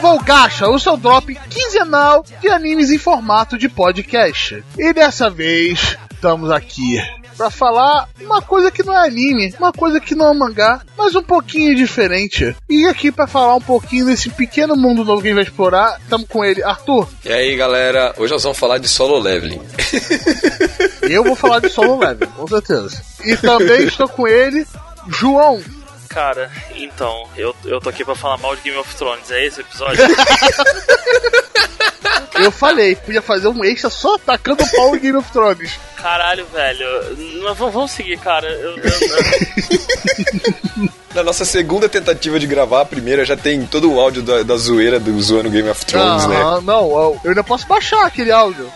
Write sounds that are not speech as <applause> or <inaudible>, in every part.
bem-vindos de novo ao Gacha, o seu drop quinzenal de animes em formato de podcast. E dessa vez estamos aqui para falar uma coisa que não é anime, uma coisa que não é mangá, mas um pouquinho diferente. E aqui para falar um pouquinho desse pequeno mundo novo que a gente vai explorar, estamos com ele, Arthur. E aí, galera, hoje nós vamos falar de solo leveling. Eu vou falar de solo leveling, com certeza. E também <laughs> estou com ele, João. Cara, então, eu, eu tô aqui pra falar mal de Game of Thrones, é esse o episódio? <laughs> Eu falei, podia fazer um extra só atacando o pau em Game of Thrones. Caralho, velho. Mas vamos seguir, cara. Eu, eu- Na nossa segunda tentativa de gravar, a primeira já tem todo o áudio da, da zoeira do zoando Game of Thrones, né? Ah, não, eu eu ainda posso baixar aquele áudio.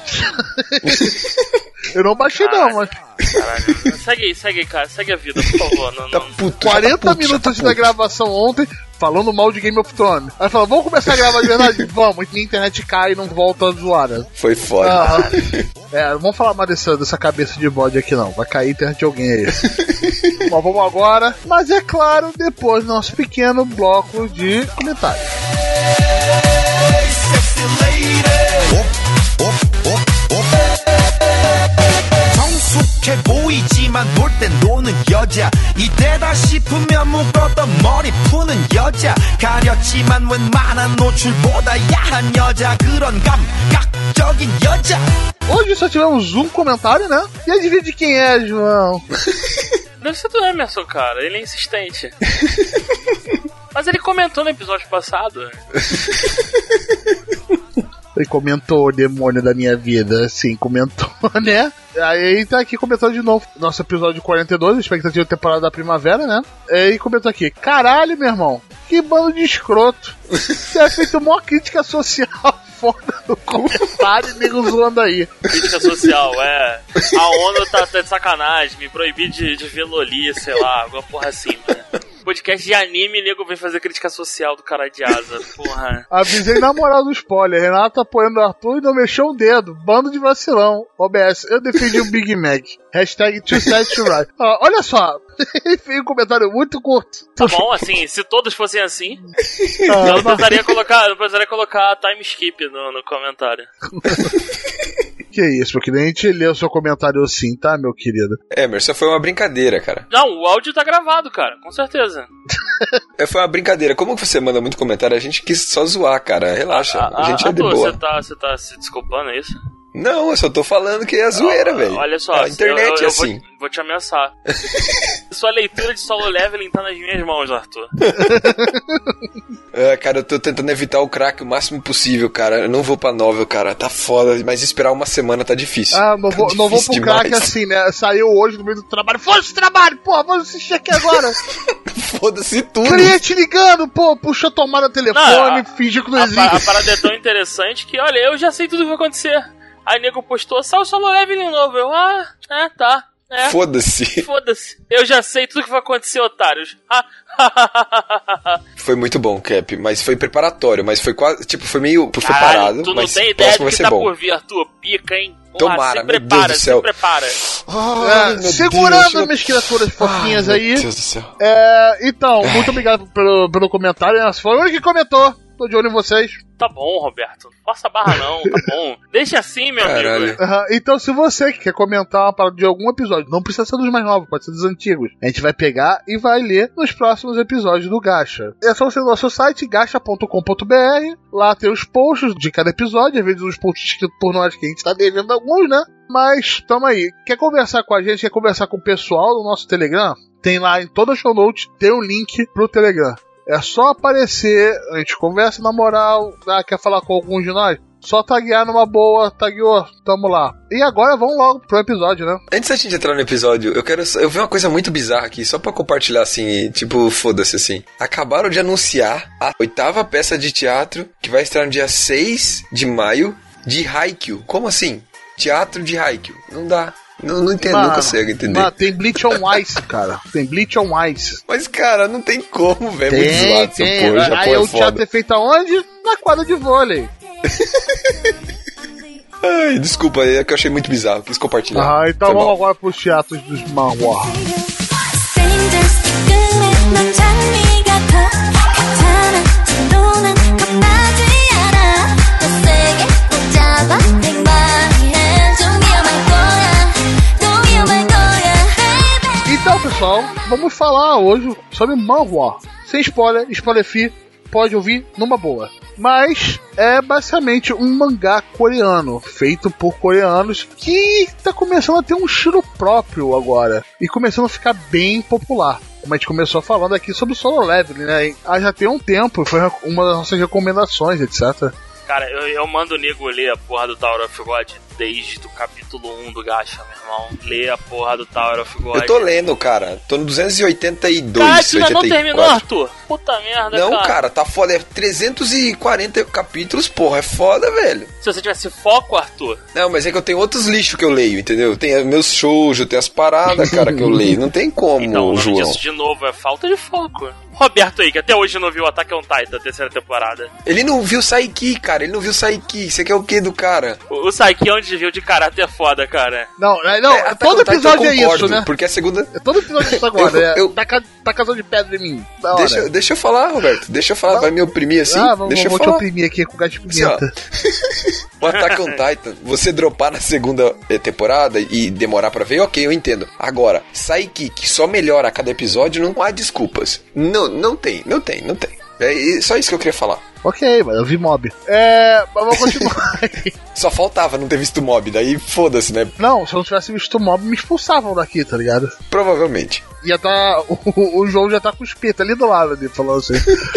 <laughs> eu não baixei não, mas caralho. Segue aí, segue aí, cara. Segue a vida, por favor. Não, Tá puto, já 40 tá puto, já minutos tá da gravação ontem, falando mal de Game of Thrones. Aí falou, vamos começar a gravar de verdade? <laughs> vamos, e minha internet cai e não volta zoada. Foi foda. Ah, é, não vamos falar mais dessa, dessa cabeça de bode aqui não. Vai cair a internet de alguém aí. <laughs> Bom, vamos agora. Mas é claro, depois do nosso pequeno bloco de comentários. 성숙해 보이지만 놀 땐 노는 여자 이때다 싶으면 묶었던 머리 푸는 여자 가렸지만 웬만한 노출보다 야한 여자 그런 감각적인 여자 Hoje só tivemos um comentário, né? E adivinha de quem é, João? <laughs> Deve ser do Emerson, cara. Ele é insistente. <laughs> Mas ele comentou no episódio passado. <laughs> Ele comentou o demônio da minha vida, sim, comentou, <laughs> né? Aí tá aqui comentando de novo. Nosso episódio 42, expectativa de temporada da primavera, né? E comentou aqui: Caralho, meu irmão, que bando de escroto. Você é feito uma crítica social <laughs> foda no comentário e nego zoando aí. Crítica social, é. A ONU tá, tá de sacanagem, me proibir de, de ver Loli, sei lá, alguma porra assim, mano. Podcast de anime, nego vem fazer crítica social do cara de asa, <laughs> porra. Avisei na moral do spoiler. Renato apoiando o Arthur e não mexeu o dedo. Bando de vacilão. OBS, eu defendi o Big Mac. Hashtag too sad to right. Ah, olha só. <laughs> Ele fez um comentário muito curto. Tá bom, assim, se todos fossem assim, <laughs> Ah, eu não mas- precisaria colocar, não precisaria colocar time skip no, no comentário. <laughs> Que isso, porque nem a gente leu o seu comentário assim, tá, meu querido? Emerson, foi uma brincadeira, cara. Não, o áudio tá gravado, cara, com certeza. É, Foi uma brincadeira. Como que você manda muito comentário? A gente quis só zoar, cara. Relaxa. A, gente é de boa. Você tá, você tá se desculpando, é isso? Não, eu só tô falando que é zoeira, Ah, velho. Olha só, A internet eu, eu é assim. Vou, vou te ameaçar. <laughs> Sua leitura de solo leveling tá nas minhas mãos, Arthur. <laughs> É, cara, eu tô tentando evitar o crack o máximo possível, cara. Eu não vou pra novel, cara. Tá foda, mas esperar uma semana tá difícil. Ah, não Tá vou, não vou pro difícil crack demais. assim, né? Saiu hoje no meio do trabalho. Foda-se o trabalho, porra, vou assistir aqui agora. <laughs> Foda-se tudo. Cliente ligando, pô, puxa a tomada telefone, Não, a- fingiu que não A, pa- a existe. parada é tão interessante que, olha, eu já sei tudo o que vai acontecer. Aí nego postou, saiu o solo leveling novo. Eu, ah, é, tá. É, Foda-se. <laughs> foda-se. Eu já sei tudo que vai acontecer, otários. Ah, Foi muito bom, Cap, mas foi preparatório, mas foi quase, tipo, foi meio Caralho, preparado, tu não mas tem ideia do vai que ser tá bom. por vir, Arthur. Pica, hein? Tomara, se meu prepara, Deus do céu. se prepara. Ai, É, segurando Deus, minhas criaturas fofinhas Ai, aí. Meu Deus do céu. É, então, muito obrigado pelo, pelo comentário. Essa foi o único que comentou. Tô de olho em vocês. Tá bom, Roberto. Não Força a barra não, tá <laughs> bom. Deixa assim, meu Caralho. amigo. Aham, Então, se você que quer comentar uma parada de algum episódio, não precisa ser dos mais novos, pode ser dos antigos. A gente vai pegar e vai ler nos próximos episódios do Gacha. É só você ir no nosso site, gacha.com.br. Lá tem os posts de cada episódio, às vezes os posts escritos por nós, que a gente tá devendo alguns, né? Mas, tamo aí. Quer conversar com a gente, quer conversar com o pessoal do nosso Telegram? Tem lá em toda a show notes, tem um link pro Telegram. É só aparecer, a gente conversa na moral, ah, quer falar com algum de nós? Só taguear numa boa, tagueou, tamo lá. E agora vamos logo pro episódio, né? Antes da gente entrar no episódio, eu quero. Eu vi uma coisa muito bizarra aqui, só pra compartilhar assim, tipo, foda-se assim. Acabaram de anunciar a oitava peça de teatro que vai estrear no dia 6 de maio de Haikyuu. Como assim? Teatro de Haikyuu. Não dá. Não, não entendo, mano, não consigo entender. Mano, tem Bleach on Ice, cara. Tem Bleach on Ice. Mas, cara, não tem como, velho. Tem, muito zoado tem. Aí é o teatro é feito aonde? Na quadra de vôlei. Ai, desculpa, é que eu achei muito bizarro. Quis compartilhar. Ah, então Foi vamos mal. agora pros teatros dos manhwa. Bye. Então, pessoal, vamos falar hoje sobre Manhua. Sem spoiler, spoiler free, pode ouvir numa boa. Mas é basicamente um mangá coreano, feito por coreanos, que está começando a ter um estilo próprio agora e começando a ficar bem popular. Como a gente começou falando aqui sobre o Solo Level, né? Ah, já tem um tempo, foi uma das nossas recomendações, etc. Cara, eu, eu mando o nego ler a porra do Tower of God desde o capítulo 1 do Gacha, meu irmão. Lê a porra do Tower of God. Eu tô lendo, cara. Tô no 282, Cara, tu ainda 84. não terminou, Arthur? Puta merda, Não, cara. cara, tá foda. É 340 capítulos, porra. É foda, velho. Se você tivesse foco, Arthur, Não, mas é que eu tenho outros lixos que eu leio, entendeu? Tem meus shoujo, tem as paradas, cara, que eu leio. Não tem como, então o João. disso de novo é falta de foco. Roberto aí, que até hoje não viu Attack on Titan, terceira temporada. Ele não viu Saiki, cara. Ele não viu Saiki. Você quer o que do cara? O, o Saiki onde viu de caráter é foda, cara. Não, é- não, É, todo episódio é concordo, isso, né? Porque a segunda. É todo episódio é isso agora. <laughs> Eu- é, eu- Tá, ca- tá casando de pedra em mim. Deixa, deixa eu falar, Roberto. Deixa eu falar. Vai me oprimir assim? ah, vamos, deixa eu vou te falar. oprimir aqui com gás de Assim, pimenta. <laughs> O Attack on Titan, você dropar na segunda eh, temporada e demorar pra ver, ok, eu entendo. Agora, Saiki, que só melhora a cada episódio, não há desculpas. Não, não tem, não tem, não tem. É só isso que eu queria falar. ok, mas eu vi mob. É. Mas vamos continuar. <laughs> Só faltava não ter visto mob, daí foda-se, né? Não, se eu não tivesse visto mob, me expulsavam daqui, tá ligado? Provavelmente. Ia tá. <laughs> O, o João já tá com o espeta ali do lado dele, falando assim.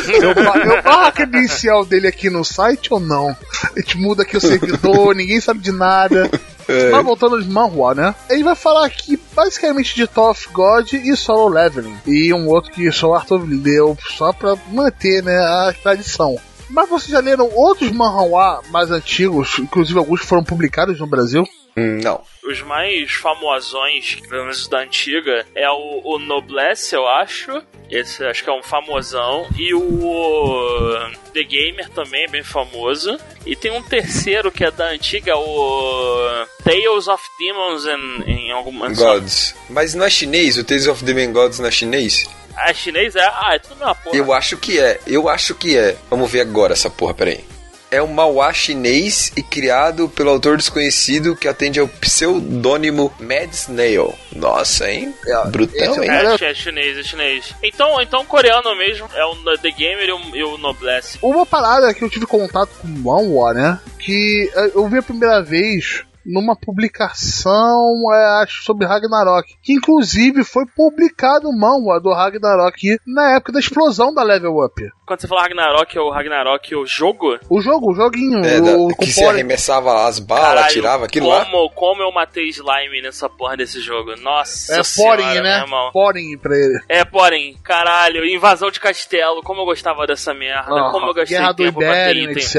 Eu, eu a credencial dele aqui no site ou não? A gente muda aqui o servidor, ninguém sabe de nada. <laughs> É. Mas voltando aos manhwa, né? Ele vai falar aqui basicamente de of God e Solo Leveling. E um outro que só o Arthur leu só pra manter né, a tradição. Mas vocês já leram outros manhwa mais antigos, inclusive alguns foram publicados no Brasil? Hum, não. Os mais famosões, pelo menos da antiga, é o, o Noblesse, eu acho. Esse acho que é um famosão. E o The Gamer também é bem famoso. E tem um terceiro que é da antiga, o Tales of Demons em, em alguma. Gods. Mas não é chinês? O Tales of the Man Gods não é chinês? Ah, chinês é? Ah, é tudo mesma porra. Eu acho que é, eu acho que é. Vamos ver agora essa porra, peraí. É um mauá chinês e criado pelo autor desconhecido que atende ao pseudônimo Mad Snail. Nossa, hein? Brutão, esse hein? é É, é chinês, é chinês. Então, então coreano mesmo é o The Gamer e o, e o Noblesse. Uma parada que eu tive contato com o Manhwa, né? Que eh, eu vi a primeira vez numa publicação, é, acho, sobre Ragnarok. Que inclusive foi publicado o Manhwa do Ragnarok na época da explosão da Level Up. Quando você fala Ragnarok, é o Ragnarok, o jogo? O jogo, o joguinho, É, o, da- que se arremessava as balas, Caralho, tirava aquilo lá. como, como eu matei slime nessa porra desse jogo. Nossa É meu né? Poren pra ele. É, porém, caralho, invasão de castelo, como eu gostava dessa merda, Ah, como eu gastei Guerra do tempo pra ter Império, item. etc.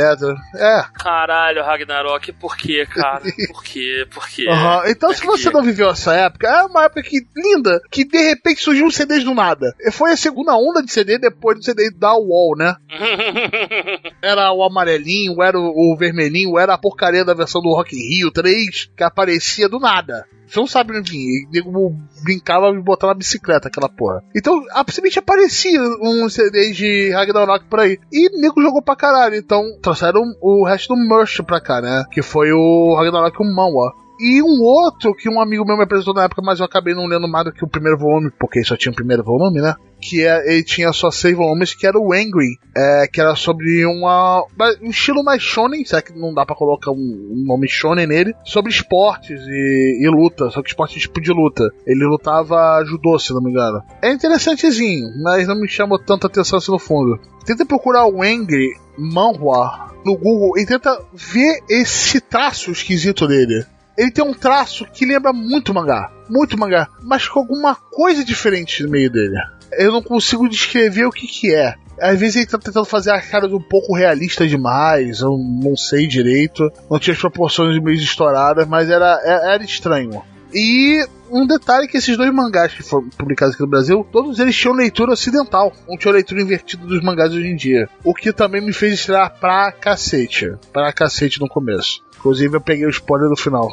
É. Caralho, Ragnarok, por quê, cara? Por <laughs> quê? Por quê? Aham. Então, se Por você não viveu essa época, é uma época que, linda, que de repente surgiu um CDs do nada. Foi a segunda onda de CD depois do CD da Wall, né? <laughs> Era o amarelinho, era o, o vermelhinho, era a porcaria da versão do Rock in Rio 3, que aparecia do nada. Você não sabe onde vinha. E nego brincava e botava na bicicleta aquela porra. Então, simplesmente aparecia um CD de Ragnarok por aí. E nego jogou pra caralho. Então, trouxeram o resto do merch pra cá, né? Que foi o Ragnarok um Manhwa. E um outro que um amigo meu me apresentou na época, mas eu acabei não lendo mais do que o primeiro volume, porque só tinha o primeiro volume, né? Que é, ele tinha só seis volumes, que era o Angry, é, que era sobre uma, um estilo mais shonen, será que não dá pra colocar um, um nome shonen nele, sobre esportes e, e luta, só que esporte tipo de luta. Ele lutava judô, se não me engano. É interessantezinho, mas não me chamou tanta atenção assim no fundo. Tenta procurar o Angry Manhwa no Google e tenta ver esse traço esquisito dele ele tem um traço que lembra muito mangá. Muito mangá. Mas com alguma coisa diferente no meio dele. Eu não consigo descrever o que que é. Às vezes ele tá tentando fazer a cara um pouco realista demais, eu não sei direito. Não tinha as proporções meio estouradas, mas era, era, era estranho. E um detalhe que esses dois mangás que foram publicados aqui no Brasil, todos eles tinham leitura ocidental, não tinham leitura invertida dos mangás hoje em dia. O que também me fez estrear pra cacete. Pra cacete no começo. Inclusive eu peguei o spoiler no final.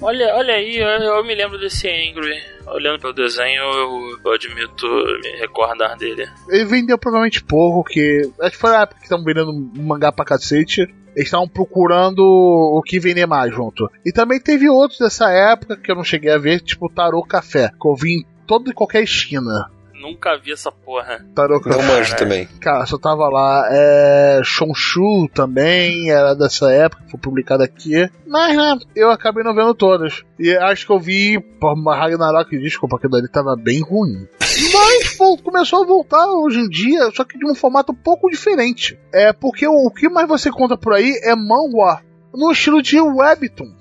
Olha, olha aí, eu, eu me lembro desse Angry. Olhando pelo desenho, eu, eu admito me recordar dele. Ele vendeu provavelmente pouco, que. Acho que foi na época que estavam vendendo mangá pra cacete. Estavam procurando o que vender mais junto. E também teve outros dessa época que eu não cheguei a ver, tipo Tarô Café. Que eu vi em toda e qualquer esquina. Nunca vi essa porra. Taroka. Não manjo Caralho. também. Cara, só tava lá. É. Shonshu também, era dessa época, foi publicado aqui. Mas, né, eu acabei não vendo todas. E acho que eu vi. Pô, Ragnarok, desculpa, aquilo ali tava bem ruim. Mas pô, começou a voltar hoje em dia, só que de um formato um pouco diferente. É porque o, o que mais você conta por aí é manhwa, no estilo de webtoon.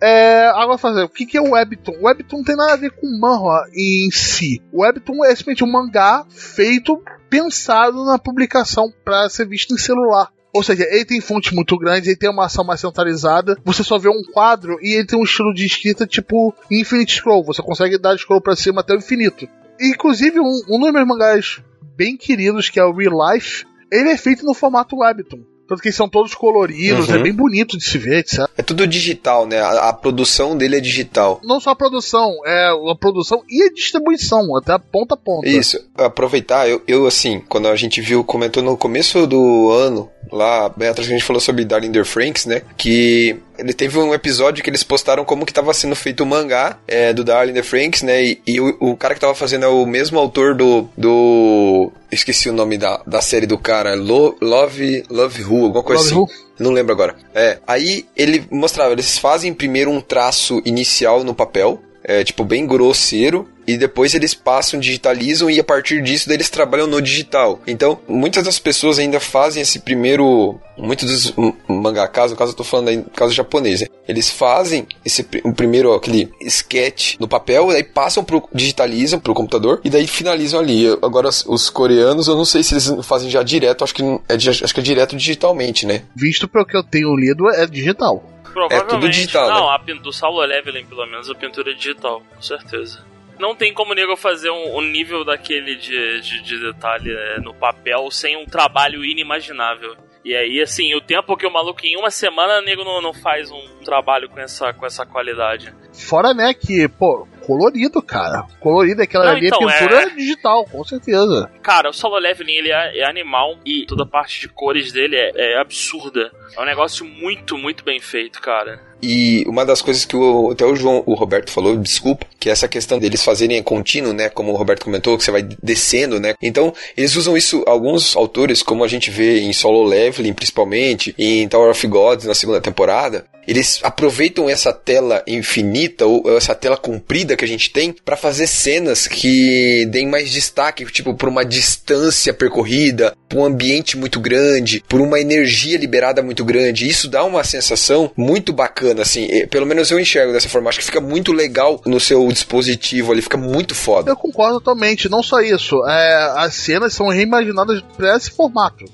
É, agora fazer, o que, que é o Webtoon? O Webtoon não tem nada a ver com manhwa em si. O Webtoon é simplesmente um mangá feito, pensado na publicação para ser visto em celular. Ou seja, ele tem fontes muito grandes, ele tem uma ação mais centralizada. Você só vê um quadro e ele tem um estilo de escrita tipo Infinite Scroll. Você consegue dar scroll pra cima até o infinito. Inclusive, um, um dos meus mangás bem queridos, que é o Real Life, ele é feito no formato Webtoon. Tanto que são todos coloridos, Uhum. é bem bonito de se ver, etc. É tudo digital, né? A, a produção dele é digital. Não só a produção, é a produção e a distribuição, até a ponta a ponta. Isso, aproveitar, eu, eu assim, quando a gente viu, comentou no começo do ano, lá, bem atrás que a gente falou sobre Darling the Franks, né? Que ele teve um episódio que eles postaram como que tava sendo feito o mangá é, do Darling the Franks, né? E, e o, o cara que tava fazendo é o mesmo autor do. do esqueci o nome da, da série do cara, Lo, Love, Love Who, alguma coisa Love assim. Who? Não lembro agora. É, aí ele mostrava, eles fazem primeiro um traço inicial no papel, é, tipo, bem grosseiro, e depois eles passam, digitalizam e a partir disso daí eles trabalham no digital. Então, muitas das pessoas ainda fazem esse primeiro. Muitos dos mangakas, no caso eu tô falando aí no caso japonês, né? eles fazem esse o primeiro aquele sketch no papel, daí passam pro digitalizam pro computador e daí finalizam ali. Agora os, os coreanos, eu não sei se eles fazem já direto, acho que é, acho que é direto digitalmente, né? Visto pelo que eu tenho lido, é digital. Provavelmente. tudo digital, Não, né? a do Solo Leveling, pelo menos, a pintura é digital, com certeza. Não tem como o nego fazer um, um nível daquele de, de, de detalhe é, no papel sem um trabalho inimaginável. E aí, assim, o tempo que o maluco em uma semana, o nego não, não faz um trabalho com essa, com essa qualidade. Fora, né, que, pô, colorido, cara. Colorido, aquela Não, ali então, é pintura é- digital, com certeza. Cara, o Solo Leveling ele é, é animal e toda a parte de cores dele é, é absurda. É um negócio muito, muito bem feito, cara. E uma das coisas que o, até o João, o Roberto falou, desculpa, que é essa questão deles fazerem contínuo, né? Como o Roberto comentou, que você vai descendo, né? Então, eles usam isso, alguns autores, como a gente vê em Solo Leveling, principalmente, e em Tower of Gods na segunda temporada, eles aproveitam essa tela infinita ou essa tela comprida que a gente tem para fazer cenas que deem mais destaque, tipo por uma distância percorrida, por um ambiente muito grande, por uma energia liberada muito grande. Isso dá uma sensação muito bacana, assim. Pelo menos eu enxergo dessa forma. Acho que fica muito legal no seu dispositivo ali, fica muito foda. Eu concordo totalmente. Não só isso, é, as cenas são reimaginadas para esse formato.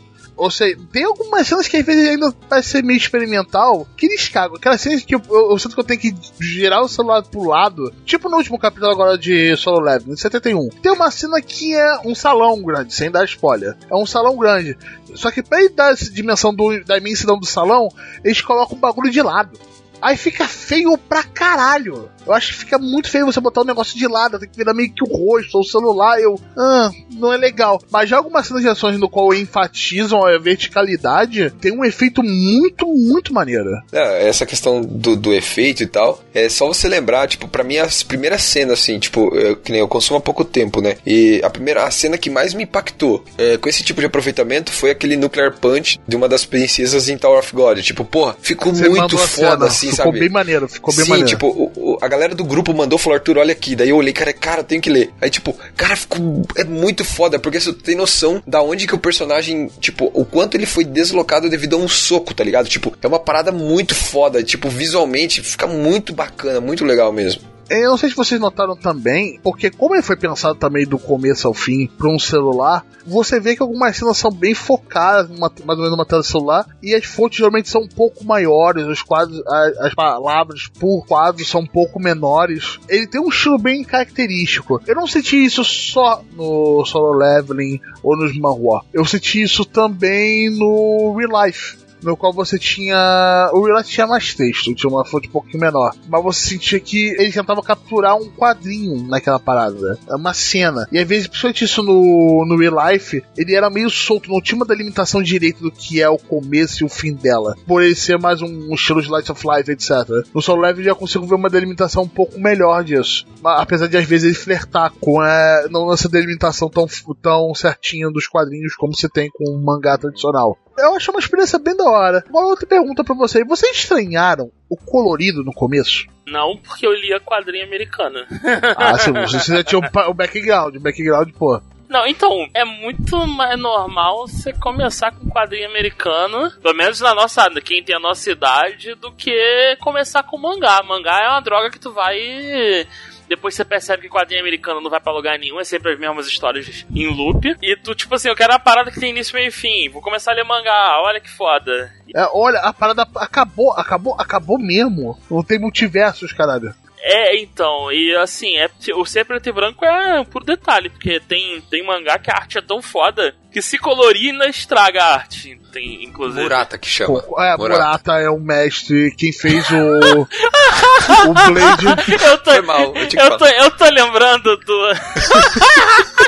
Ou seja, tem algumas cenas que às vezes ainda parece ser meio experimental, que eles cagam. Aquelas cenas que eu, eu, eu sinto que eu tenho que girar o celular pro lado. Tipo no último capítulo agora de Solo Leveling, 71. Tem uma cena que é um salão grande, sem dar spoiler. É um salão grande. Só que pra ele dar essa dimensão do- da imensidão do salão, eles colocam o bagulho de lado. Aí fica feio pra caralho. Eu acho que fica muito feio você botar o negócio de lado, tem que virar meio que o rosto ou o celular. Eu, ah, não é legal. Mas já algumas cenas de ações no qual enfatizam a verticalidade, tem um efeito muito, muito maneiro. É, essa questão do, do efeito e tal, é só você lembrar, tipo, pra mim as primeiras cenas, assim, tipo, eu, que nem eu consumo há pouco tempo, né? E a primeira, a cena que mais me impactou é, com esse tipo de aproveitamento foi aquele Nuclear Punch de uma das princesas em Tower of God. Tipo, porra, ficou Você muito foda, assim, ficou sabe? bem maneiro, ficou bem Sim, maneiro. tipo, o- o- a galera do grupo mandou, falou, Arthur, olha aqui. Daí eu olhei, cara, cara, tenho que ler. Aí, tipo, cara, ficou. É muito foda, porque você tem noção da onde que o personagem, tipo, o quanto ele foi deslocado devido a um soco, tá ligado? Tipo, é uma parada muito foda. Tipo, visualmente fica muito bacana, muito legal mesmo. Eu não sei se vocês notaram também, porque como ele foi pensado também do começo ao fim para um celular, você vê que algumas cenas são bem focadas, numa, mais ou menos numa tela celular, e as fontes geralmente são um pouco maiores, os quadros, a- as, palavras por quadro são um pouco menores. Ele tem um estilo bem característico. Eu não senti isso só no Solo Leveling ou nos manhwa. Eu senti isso também no Real Life. No qual você tinha. O Life tinha mais texto, tinha uma fonte um pouquinho menor. Mas você sentia que ele tentava capturar um quadrinho naquela parada. Uma cena. E às vezes, principalmente isso no, no Real Life, ele era meio solto, não tinha uma delimitação direita do que é o começo e o fim dela. Por ele ser mais um, um estilo de Light of Life, etc. No Solo Level já consigo ver uma delimitação um pouco melhor disso. Apesar de às vezes ele flertar com a, não essa delimitação tão, tão certinha dos quadrinhos como se tem com um mangá tradicional. Eu acho uma experiência bem da hora. Uma outra pergunta para você: vocês estranharam o colorido no começo? Não, porque eu lia quadrinho americano. <laughs> ah, sim, você já tinha o, o background. O background, pô. Não, então, é muito mais normal você começar com quadrinho americano, pelo menos na nossa, quem tem a nossa idade, do que começar com mangá. Mangá é uma droga que tu vai depois você percebe que quadrinho americano não vai pra lugar nenhum, é sempre as mesmas histórias em loop. E tu, tipo assim, eu quero uma parada que tem início, meio e fim. Vou começar a ler mangá, olha que foda. É, olha, a parada acabou, acabou, acabou mesmo. Não tem multiversos, caralho. É, então, e assim, é, o ser preto e branco é por detalhe, porque tem, tem mangá que a arte é tão foda que se colorir ainda estraga a arte, tem, inclusive. Murata que chama. É, Murata, Murata é o mestre, quem fez o. <laughs> o Blade. Eu tô, Foi mal, eu, eu tô, eu tô lembrando do.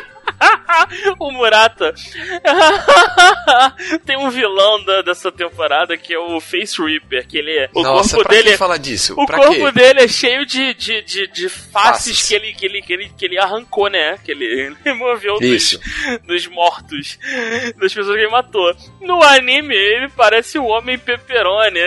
<laughs> <laughs> o Murata. <laughs> Tem um vilão da, dessa temporada que é o Face Reaper, que ele é. O Nossa, corpo dele. Que falar disso? O pra corpo quê? dele é cheio de, de, de, de faces, que ele, que, ele, que, ele, que ele arrancou, né? Que ele <laughs> removeu dos, dos, mortos, das pessoas que ele matou. No anime, ele parece o Homem Pepperoni.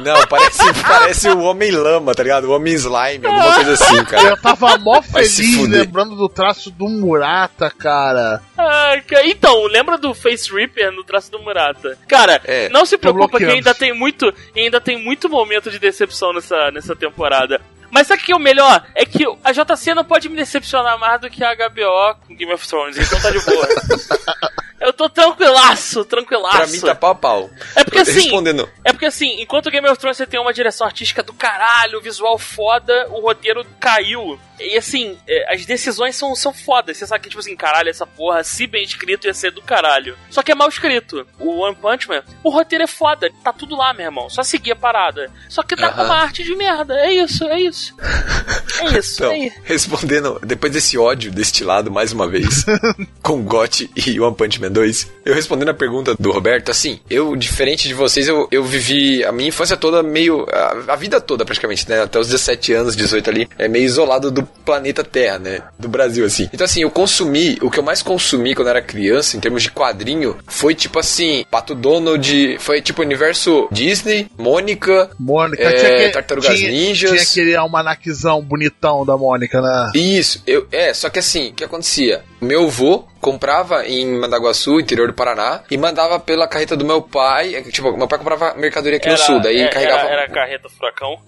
Não, parece, parece o Homem Lama, tá ligado? O Homem Slime, alguma coisa assim, cara. Eu tava mó feliz lembrando do traço do Murata, cara. Ah, então, lembra do Face Reaper no traço do Murata? Cara, é, não se preocupa que ainda tem muito, ainda tem muito momento de decepção nessa, nessa temporada. Mas sabe o que é o melhor? É que a JC não pode me decepcionar mais do que a HBO com Game of Thrones, então tá de boa. <laughs> Eu tô tranquilaço, tranquilaço. Pra mim tá pau a pau. É porque assim. Respondendo. É porque assim, enquanto Game of Thrones você tem uma direção artística do caralho, visual foda, o roteiro caiu. E assim, é, as decisões são, são fodas. Você sabe que, tipo assim, caralho, essa porra, se bem escrito, ia ser do caralho. Só que é mal escrito. O One Punch Man, o roteiro é foda. Tá tudo lá, meu irmão. Só seguir a parada. Só que tá com uma arte de merda. É isso, é isso. <laughs> É isso. Então, é respondendo, depois desse ódio destilado mais uma vez, <laughs> com GOT e One Punch Man 2, eu respondendo a pergunta do Roberto, assim, eu, diferente de vocês, eu, eu vivi a minha infância toda meio. A, a vida toda praticamente, né? Até os 17 anos, 18 ali, é meio isolado do planeta Terra, né? Do Brasil, assim. Então, assim, eu consumi, o que eu mais consumi quando era criança, em termos de quadrinho, foi tipo assim, Pato Donald, foi tipo universo Disney, Mônica, Mônica, é, tinha que, Tartarugas tinha, Ninjas. Tinha aquele almanaquezão bonitão da Mônica, né? Isso, eu, é, só que assim, o que acontecia? Meu avô comprava em Mandaguaçu, interior do Paraná, e mandava pela carreta do meu pai. Tipo, meu pai comprava mercadoria aqui era, no sul, daí era, carregava. Era a carreta furacão?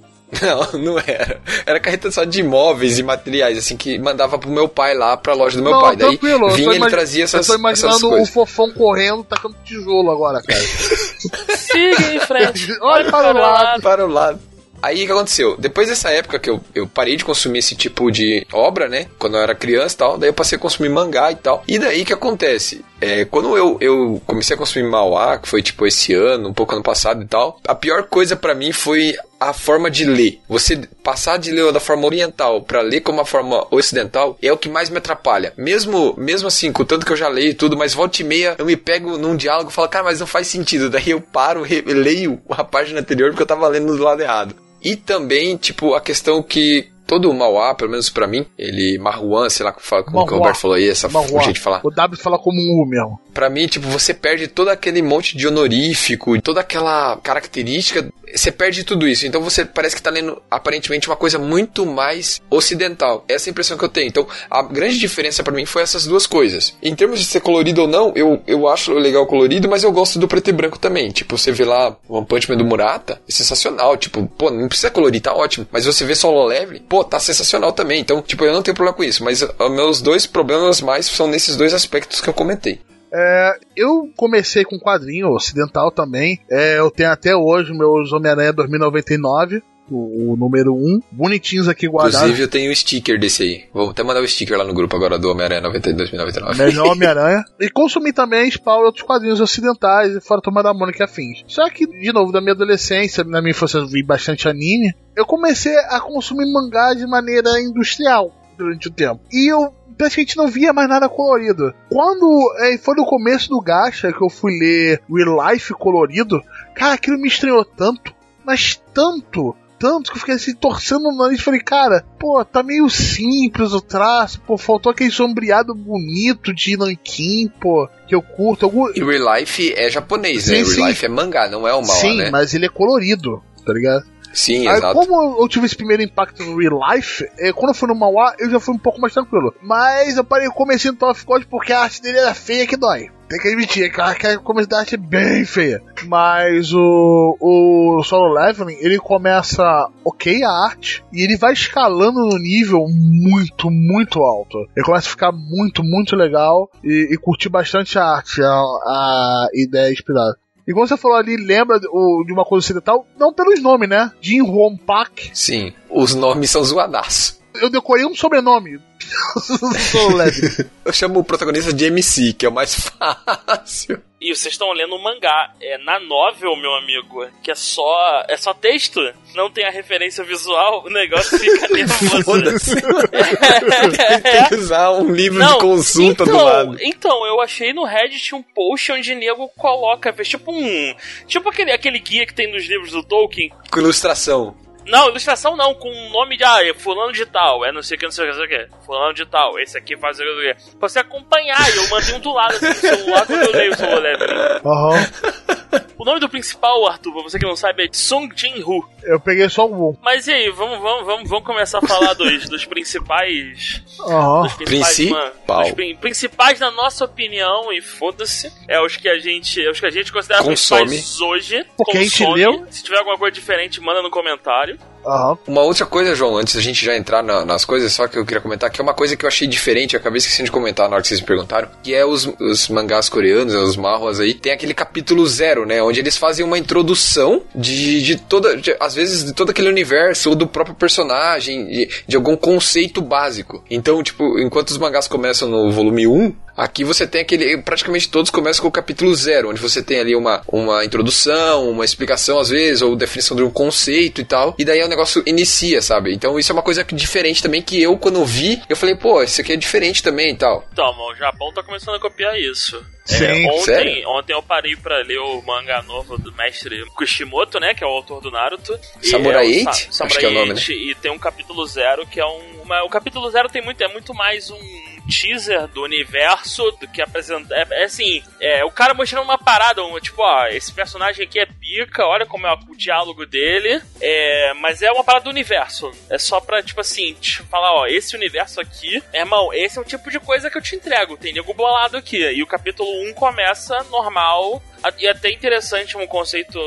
Não, <laughs> não era. Era carreta só de imóveis e materiais, assim, que mandava pro meu pai lá pra loja do meu não, pai. Daí tranquilo, vinha ele trazia essas Eu tô imaginando o fofão correndo, tacando tijolo agora, cara. <laughs> Siga em frente. <laughs> Olha para o lado. Para o lado. Aí o que aconteceu? Depois dessa época que eu, eu parei de consumir esse tipo de obra, né? Quando eu era criança e tal, daí eu passei a consumir mangá e tal. E daí o que acontece? É, quando eu, eu comecei a consumir Mauá, que foi tipo esse ano, um pouco ano passado e tal, a pior coisa para mim foi a forma de ler. Você passar de ler da forma oriental para ler como a forma ocidental é o que mais me atrapalha. Mesmo, mesmo assim, com tanto que eu já leio tudo, mas volta e meia eu me pego num diálogo e falo, cara, mas não faz sentido. Daí eu paro, leio a página anterior porque eu tava lendo do lado errado. E também, tipo, a questão que todo o Mauá, pelo menos pra mim, ele, Marruan, sei lá como que o Roberto falou aí, essa jeito de falar. O W fala como um U mesmo. Pra mim, tipo, você perde todo aquele monte de honorífico, toda aquela característica, você perde tudo isso. Então você parece que tá lendo, aparentemente, uma coisa muito mais ocidental. Essa é a impressão que eu tenho. Então, a grande diferença para mim foi essas duas coisas. Em termos de ser colorido ou não, eu, eu acho legal o colorido, mas eu gosto do preto e branco também. Tipo, você vê lá o One Punch Man do Murata, é sensacional. Tipo, pô, não precisa colorir, tá ótimo. Mas você vê solo leve, pô, tá sensacional também. Então, tipo, eu não tenho problema com isso. Mas meus dois problemas mais são nesses dois aspectos que eu comentei. É, eu comecei com quadrinho ocidental também. É, eu tenho até hoje meus Homem-Aranha 2099. o, o número 1, bonitinhos aqui guardados. Inclusive, eu tenho o sticker desse aí. Vou até mandar o sticker lá no grupo agora do Homem-Aranha 2099. Melhor <laughs> Homem-Aranha. e consumi também Spawn e outros quadrinhos ocidentais, e fora Tomar da Mônica afins. Só que, de novo, da minha adolescência, na minha infância eu vi bastante anime, eu comecei a consumir mangá de maneira industrial durante o tempo. E eu praticamente não via mais nada colorido. Quando é, foi no começo do Gacha que eu fui ler Real Life colorido, cara, aquilo me estranhou tanto, mas tanto, tanto que eu fiquei assim torcendo no nariz e falei, cara, pô, tá meio simples o traço, pô, faltou aquele sombreado bonito de Nankin, pô, que eu curto. Algum... E Real Life é japonês, Sim, né? sim. Real Life é mangá, não é o mal, Sim, né? mas ele é colorido, tá ligado? Sim, Aí, exato. como eu tive esse primeiro impacto no real life, eh, quando eu fui no Mauá, eu já fui um pouco mais tranquilo. Mas eu parei comecei no God porque a arte dele era feia que dói. Tem que admitir, que a- que a começo da arte é bem feia. Mas o, o Solo Leveling, ele começa ok a arte, e ele vai escalando no nível muito, muito alto. Ele começa a ficar muito, muito legal, e, e curti bastante a arte, a, a ideia inspirada. E como você falou ali, lembra o- de uma coisa ocidental, não pelos nomes, né? Jin Huon Pak. Sim, os nomes são zoadaços. Eu decorei um sobrenome. <laughs> Solo Leveling. Eu chamo o protagonista de MC, que é o mais <laughs> fácil. E vocês estão lendo um mangá. É na novel, meu amigo, que é só. É só texto. Não tem a referência visual, o negócio <laughs> fica nervoso. Foda-se. Tem que usar um livro de consulta então, do lado. Então, eu achei no Reddit um post onde nego coloca, tipo um. Tipo aquele, aquele guia que tem nos livros do Tolkien. Com ilustração. Não, ilustração não, com o nome de, ah, é fulano de tal, é não sei o que, não sei o que, não sei o que, fulano de tal, esse aqui faz o que. Pra você acompanhar, e eu mantenho do lado assim, no celular quando eu leio o Solo Leveling. Aham. <laughs> nome do principal, Arthur, pra você que não sabe, é Sung Jin-Hu. Eu peguei só o um. Mas e aí, vamos, vamos, vamos, vamos começar a falar <laughs> dos, dos principais. Aham. Dos principais, Principal. dos prin- principais, na nossa opinião, e foda-se. É os que a gente. É os que a gente considera Consome. principais hoje. Porque a gente consome. leu. Se tiver alguma coisa diferente, manda no comentário. Aham. Uma outra coisa, João, antes da gente já entrar na- nas coisas, só que eu queria comentar, que é uma coisa que eu achei diferente, eu acabei esquecendo de comentar na hora que vocês me perguntaram, que é os, os mangás coreanos, os marros aí, tem aquele capítulo zero, né, onde eles fazem uma introdução de, de toda, de- às vezes, de todo aquele universo, ou do próprio personagem, de, de algum conceito básico. Então, tipo, enquanto os mangás começam no volume 1, Aqui você tem aquele. Praticamente todos começam com o capítulo zero, onde você tem ali uma, uma introdução, uma explicação às vezes, ou definição de um conceito e tal. E daí o negócio inicia, sabe? Então isso é uma coisa diferente também que eu, quando vi, eu falei, pô, isso aqui é diferente também e tal. Então, o Japão tá começando a copiar isso. Sim, É, ontem, sério? ontem eu parei pra ler o mangá novo do mestre Kishimoto, né? Que é o autor do Naruto. Samurai é o Eight? Sa- Acho Samurai que é o nome, Eight, E tem um capítulo zero que é um. uma- o capítulo zero tem muito, é muito mais um teaser do universo do que apresenta. É, é assim, é o cara mostrando uma parada, um, tipo, ó, esse personagem aqui é pica, olha como é o diálogo dele. É, mas é uma parada do universo. É só pra, tipo assim, te falar, ó, esse universo aqui, irmão, esse é o tipo de coisa que eu te entrego. Tem nego bolado aqui. E o capítulo 1 começa normal. A- E é até interessante um conceito.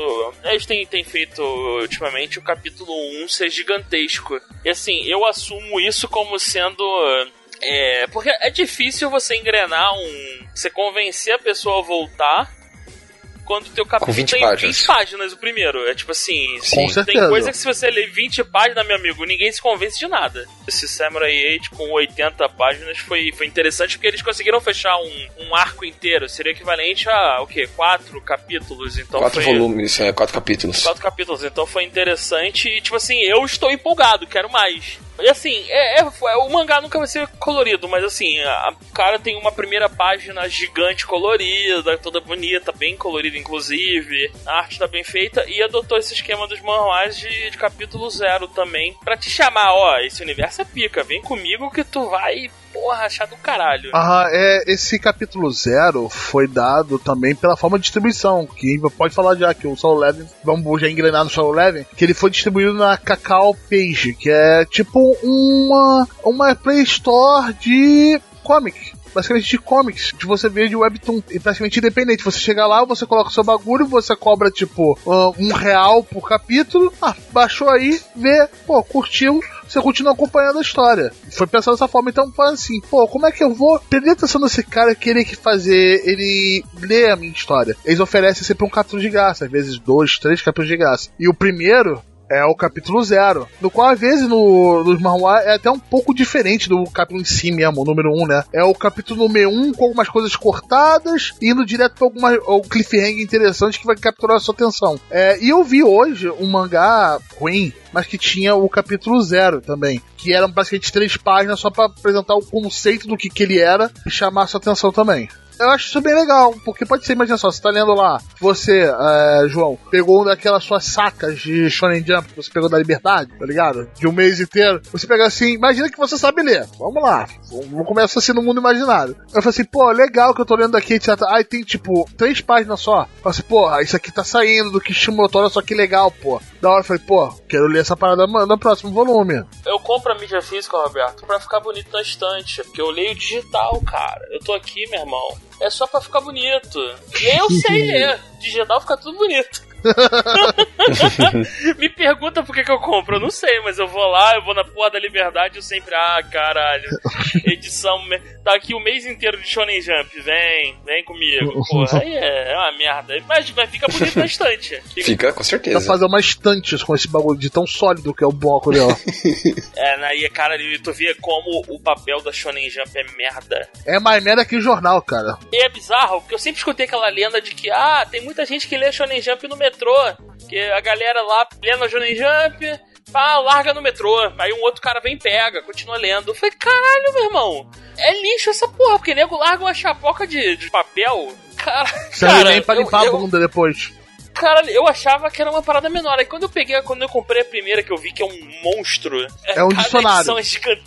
Eles têm, têm feito ultimamente o capítulo 1 ser gigantesco. E assim, eu assumo isso como sendo. É, porque é difícil você engrenar um. Você convencer a pessoa a voltar quando o teu capítulo 20 tem páginas. 20 páginas o primeiro. É tipo assim. Sim. Tem coisa que se você ler 20 páginas, meu amigo, ninguém se convence de nada. Esse Samurai 8 com 80 páginas foi, foi interessante porque eles conseguiram fechar um, um arco inteiro. Seria equivalente a, o quê? Quatro capítulos. Então quatro foi... volumes, é, quatro capítulos. Quatro capítulos, então foi interessante e, tipo assim, eu estou empolgado, quero mais. E assim, é, é- é- o mangá nunca vai ser colorido, mas assim, a- o cara tem uma primeira página gigante colorida, toda bonita, bem colorida inclusive, a arte tá bem feita, e adotou esse esquema dos manuais de, de capítulo zero também, pra te chamar, ó, esse universo é pica, vem comigo que tu vai, porra, achar do caralho. Aham, é, esse capítulo zero foi dado também pela forma de distribuição, que pode falar já que o Solo Leveling, vamos já engrenar no Solo Leveling, que ele foi distribuído na Cacau Page, que é tipo uma, uma Play Store de comic. Basicamente de comics, de você ver de webtoon, e praticamente independente. Você chega lá, você coloca o seu bagulho, você cobra tipo ah, um real por capítulo. Ah, baixou aí, vê, pô, curtiu, você continua acompanhando a história. Foi pensando dessa forma, então foi assim, pô, como é que eu vou perder atenção nesse cara querer que fazer ele ler a minha história? Eles oferecem sempre um capítulo de graça, às vezes dois, três capítulos de graça. E o primeiro é o capítulo zero. No qual, às vezes, no, manhwa é até um pouco diferente do capítulo em si mesmo, o número um, né? É o capítulo número um com algumas coisas cortadas, indo direto pra alguma, algum cliffhanger interessante que vai capturar a sua atenção. É, e eu vi hoje um mangá ruim, mas que tinha o capítulo zero também. Que eram basicamente três páginas só para apresentar o conceito do que, que ele era e chamar a sua atenção também. Eu acho isso bem legal, porque pode ser, imagina só, você tá lendo lá, você, é, João, pegou uma daquelas suas sacas de Shonen Jump que você pegou da Liberdade, tá ligado? De um mês inteiro. Você pega assim, imagina que você sabe ler. Vamos lá, vamos começar assim no mundo imaginário. Eu falei assim, pô, legal que eu tô lendo aqui, etc. Aí tem, tipo, três páginas só. Eu falei assim, pô, isso aqui tá saindo do Kishimoto, olha só que legal, pô. Da hora eu falei, pô, quero ler essa parada no, próximo volume. Eu compro a mídia física, Roberto, pra ficar bonito na estante. Porque eu leio digital, cara. Eu tô aqui, meu irmão. É só pra ficar bonito. E eu sei <laughs> ler. Digital fica tudo bonito. <laughs> Me pergunta por que, que eu compro, eu não sei, mas eu vou lá, eu vou na porra da liberdade eu sempre, ah, caralho, edição, tá aqui o mês inteiro de Shonen Jump, vem, vem comigo, porra, <laughs> aí é, é uma merda, mas vai ficar bonito na estante. Fica, Fica com certeza. Dá pra fazer uma estante com esse bagulho de tão sólido que é o bloco dela. <laughs> é, aí, cara, tu vê como o papel da Shonen Jump é merda. É mais merda que o jornal, cara. E é bizarro, porque eu sempre escutei aquela lenda de que, ah, tem muita gente que lê Shonen Jump no metrô, que a galera lá lendo a Shonen Jump, pá, larga no metrô. Aí um outro cara vem e pega, continua lendo. Eu falei, caralho, meu irmão, é lixo essa porra, porque nego larga uma chapoca de, de papel. Cara, Você cara, nem pra limpar eu, a bunda eu, depois. Cara, eu achava que era uma parada menor. Aí quando eu peguei, quando eu comprei a primeira, que eu vi que é um monstro. É um <laughs> dicionário.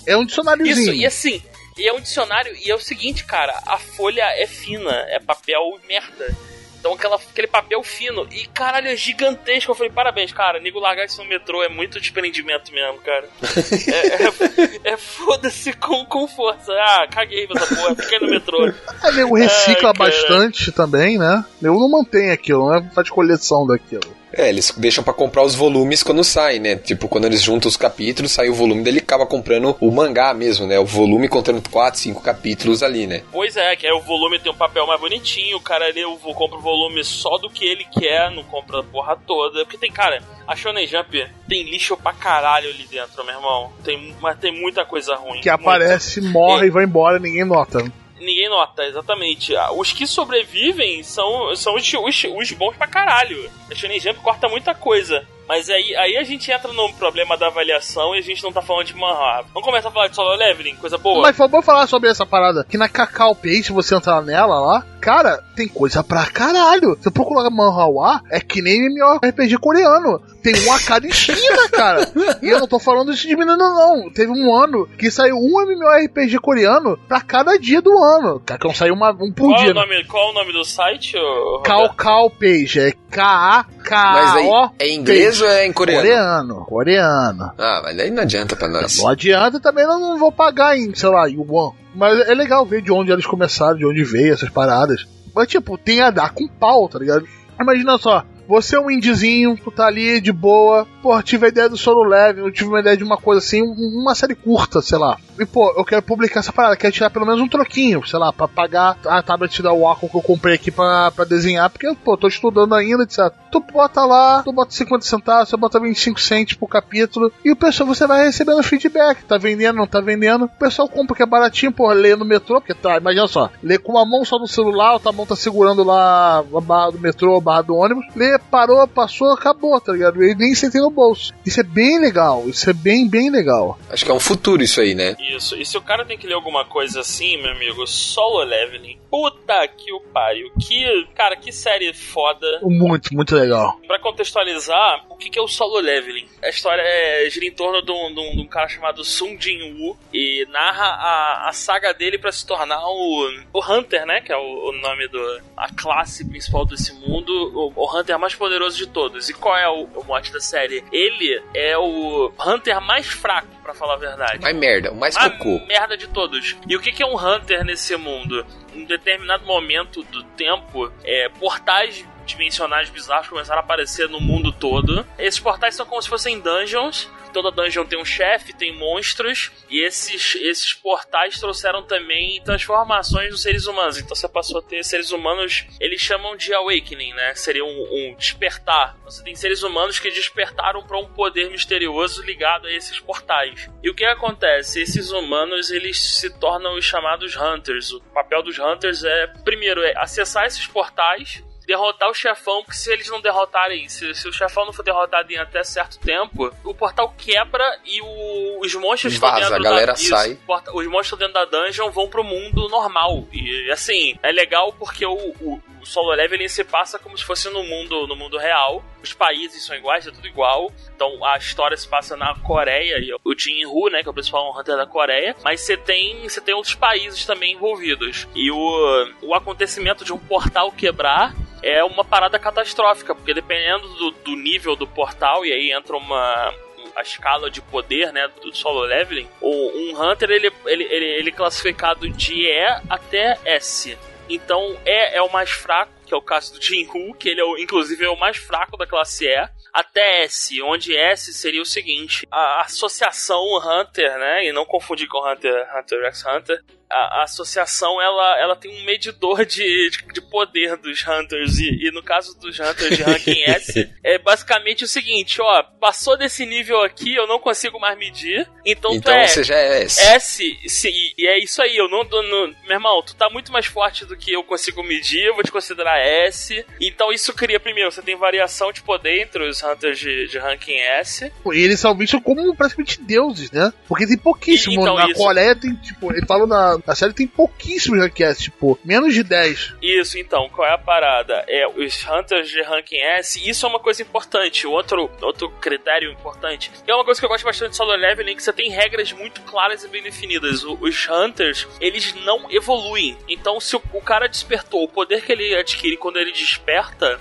É, é um dicionáriozinho. Isso, e assim, e é um dicionário, e é o seguinte, cara, a folha é fina, é papel merda. Então aquela, aquele papel fino. E caralho, é gigantesco. Eu falei, parabéns, cara. Nego largar isso no metrô é muito desprendimento mesmo, cara. <laughs> é, é, é foda-se com, com força. Ah, caguei essa porra, fiquei no metrô. É, nego recicla Ai, bastante também, né? Nego não mantém aquilo, né? Faz coleção daquilo. É, eles deixam para comprar os volumes quando sai, né? Tipo, quando eles juntam os capítulos, sai o volume dele acaba comprando o mangá mesmo, né? O volume contando 4, 5 capítulos ali, né? Pois é, que aí o volume tem um papel mais bonitinho, o cara ali eu compra o volume só do que ele quer, não compra a porra toda. Porque tem, cara, a Shonen Jump tem lixo pra caralho ali dentro, meu irmão. Tem, mas tem muita coisa ruim. Que aparece, morre e vai embora, ninguém nota ninguém nota, exatamente. Ah, os que sobrevivem são, são os, os, os bons pra caralho. A Shonen Jump corta muita coisa. Mas aí, aí a gente entra no problema da avaliação e a gente não tá falando de manhwa. Vamos começar a falar de solo leveling, coisa boa. Mas bom falar sobre essa parada. Que na Cacau Page, você entrar nela lá, cara, tem coisa pra caralho. Você procurar manhwa, é que nem MMORPG coreano. Tem um a cada esquina, cara. E eu não tô falando isso de menino, não. Teve um ano que saiu um MMORPG coreano pra cada dia do ano. Cara, que não saiu uma, um por qual dia. O nome, qual o nome do site? Cacau Page. É K-A-K-O. Mas aí, é em inglês ou é em coreano? Coreano, coreano. Ah, mas não adianta pra nós. Não adianta também, não, não vou pagar em, sei lá, yuan. Mas é legal ver de onde eles começaram, de onde veio essas paradas. Mas, tipo, tem a dar com pau, tá ligado? Imagina só, você é um indizinho, tu tá ali de boa. Pô, tive a ideia do solo leve, eu tive uma ideia de uma coisa assim, uma série curta, sei lá. E pô, eu quero publicar essa parada, quero tirar pelo menos um troquinho, sei lá, pra pagar a tablet da Wacom que eu comprei aqui pra, pra desenhar, porque, pô, tô estudando ainda, etc. Tu bota lá, tu bota 50 centavos, você bota 25 centos por capítulo, e o pessoal você vai recebendo feedback, tá vendendo, não tá vendendo. O pessoal compra que é baratinho, pô, lê no metrô, porque tá, imagina só, lê com uma mão só no celular, outra mão tá segurando lá a barra do metrô, a barra do ônibus, lê parou, passou, acabou, tá ligado? Ele nem sentei no bolso. Isso é bem legal, isso é bem, bem legal. Acho que é um futuro isso aí, né? Isso, e se o cara tem que ler alguma coisa assim, meu amigo, solo leveling. Puta que o pariu. Que, cara, que série foda. Muito, muito legal. Pra contextualizar, o que, que é o solo leveling? A história é, gira em torno de um, de um, de um cara chamado Sun Jin Woo e narra a, a saga dele para se tornar o, o Hunter, né? Que é o, o nome do a classe principal desse mundo. O, o Hunter mais poderoso de todos. E qual é o, o mote da série? Ele é o Hunter mais fraco, para falar a verdade. Mais merda, o mais cocô. merda de todos. E o que, que é um Hunter nesse mundo? Em determinado momento do tempo, é, portais dimensionais bizarros começaram a aparecer no mundo todo. Esses portais são como se fossem dungeons. Toda dungeon tem um chefe, tem monstros, e esses, esses portais trouxeram também transformações dos seres humanos. Então você passou a ter seres humanos, eles chamam de awakening, né? Seria um, um despertar. Você tem seres humanos que despertaram para um poder misterioso ligado a esses portais. E o que acontece? Esses humanos eles se tornam os chamados hunters. O papel dos hunters é, primeiro, é acessar esses portais derrotar o chefão, porque se eles não derrotarem, se, se o chefão não for derrotado em até certo tempo, o portal quebra e o, os monstros Vaza, estão dentro a galera da, isso, sai. porta- os monstros dentro da dungeon vão pro mundo normal. E assim, é legal porque o, o, o solo leveling se passa como se fosse no mundo, no mundo real. Os países são iguais, é tudo igual. Então a história se passa na Coreia e o Jin-Hu, né, que é o principal hunter da Coreia, mas você tem, você tem outros países também envolvidos. E o, o acontecimento de um portal quebrar é uma parada catastrófica, porque dependendo do, do nível do portal, e aí entra uma, a escala de poder, né, do solo leveling, o, um Hunter, ele, ele, ele, ele é classificado de E até S. Então, E é o mais fraco, que é o caso do Jinhu, que ele é o, inclusive é o mais fraco da classe E, até S, onde S seria o seguinte, a associação Hunter, né, e não confundir com Hunter, Hunter x Hunter, a, a associação ela, ela tem um medidor de, de, de poder dos Hunters e, e no caso dos Hunters de ranking <laughs> S é basicamente o seguinte, ó, passou desse nível aqui, eu não consigo mais medir, então, tu Então é você já é S. S, se- e é isso aí, eu não, no, meu irmão, tu tá muito mais forte do que eu consigo medir, eu vou te considerar S. Então isso cria primeiro, você tem variação de poder entre os hunters de, de ranking S. E eles são vistos como praticamente deuses, né? Porque tem pouquíssimo. E- então, na isso. Coreia tem, tipo, ele falou na, na série tem pouquíssimos rankings, tipo, menos de 10. Isso, então, qual é a parada? É os hunters de ranking S, isso é uma coisa importante. Outro, outro critério importante. E é uma coisa que eu gosto bastante de solo leveling, que você tem regras muito claras e bem definidas. O- os hunters, eles não evoluem. Então, se o, o cara despertou, o poder que ele adquire quando ele desperta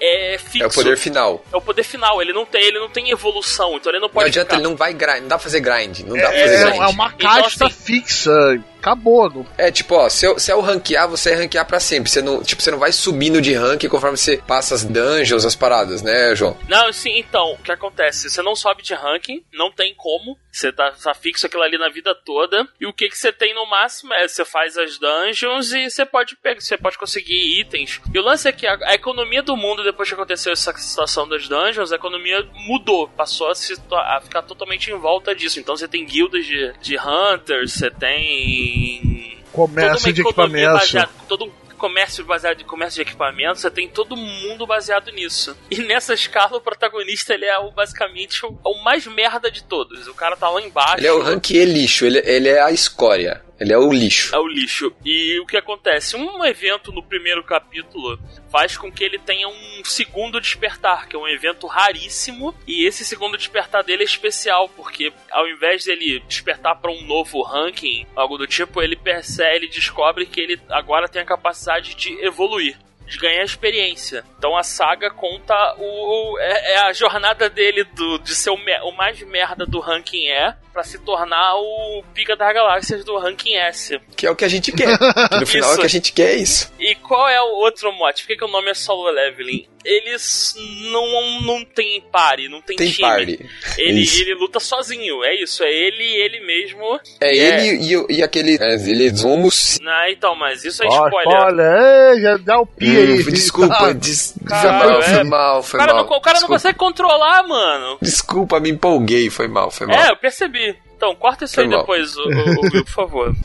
é fixo. É o poder final. É o poder final, ele não tem, ele não tem evolução, então ele não Não pode adianta, ficar. ele não vai grind, não dá pra fazer grind. Não dá pra É, fazer é, grind. é uma Então, casta assim- fixa. Acabou. Não... É tipo, ó, se, eu- se é o ranquear, você é ranquear pra sempre. Você não, tipo, você não vai subindo de rank conforme você passa as dungeons, as paradas, né, João? Não, sim, então, o que acontece? Você não sobe de ranking, não tem como. Você tá, tá fixo aquilo ali na vida toda. E o que, que você tem no máximo é você faz as dungeons e você pode pegar, você pode conseguir itens. E o lance é que a, a economia do mundo, depois que aconteceu essa situação das dungeons, a economia mudou. Passou a, to- a ficar totalmente em volta disso. Então você tem guildas de, de hunters, você tem Comércio de toda uma economia equipamento. baseada- todo um comércio baseado em comércio de equipamentos, você tem todo mundo baseado nisso. E nessa escala, o protagonista ele é o, basicamente o, o mais merda de todos. O cara tá lá embaixo. Ele é o rank E lixo, ele, ele é a escória. Ele é o lixo. É o lixo. E o que acontece? Um evento no primeiro capítulo faz com que ele tenha um segundo despertar, que é um evento raríssimo. E esse segundo despertar dele é especial, porque ao invés dele despertar para um novo ranking, algo do tipo, ele percebe, ele descobre que ele agora tem a capacidade de evoluir. De ganhar experiência. Então a saga conta o. o- é, é a jornada dele do, de ser o, me- o mais merda do ranking E pra se tornar o pica das galáxias do ranking S. Que é o que a gente quer. <laughs> Que no final é o que a gente quer é isso. E qual é o outro mote? Por que, que o nome é solo leveling? Eles não, não tem pare, não tem, Tem time. party. Ele, Isso. ele luta sozinho, é isso. É ele e ele mesmo. É E ele e, o- e aquele. É, eles vamos. Ah, então, mas isso é Ó, spoiler. ei, já dá o pi aí. Hum, desculpa, Ah, des... Caralho, foi mal, foi é. mal, O foi cara, mal. não, o cara não desculpa, consegue controlar, mano. desculpa, me empolguei, foi mal, foi mal. É, eu percebi. Então, corta isso Foi aí mal. depois, o, o, o Will, por favor. <laughs>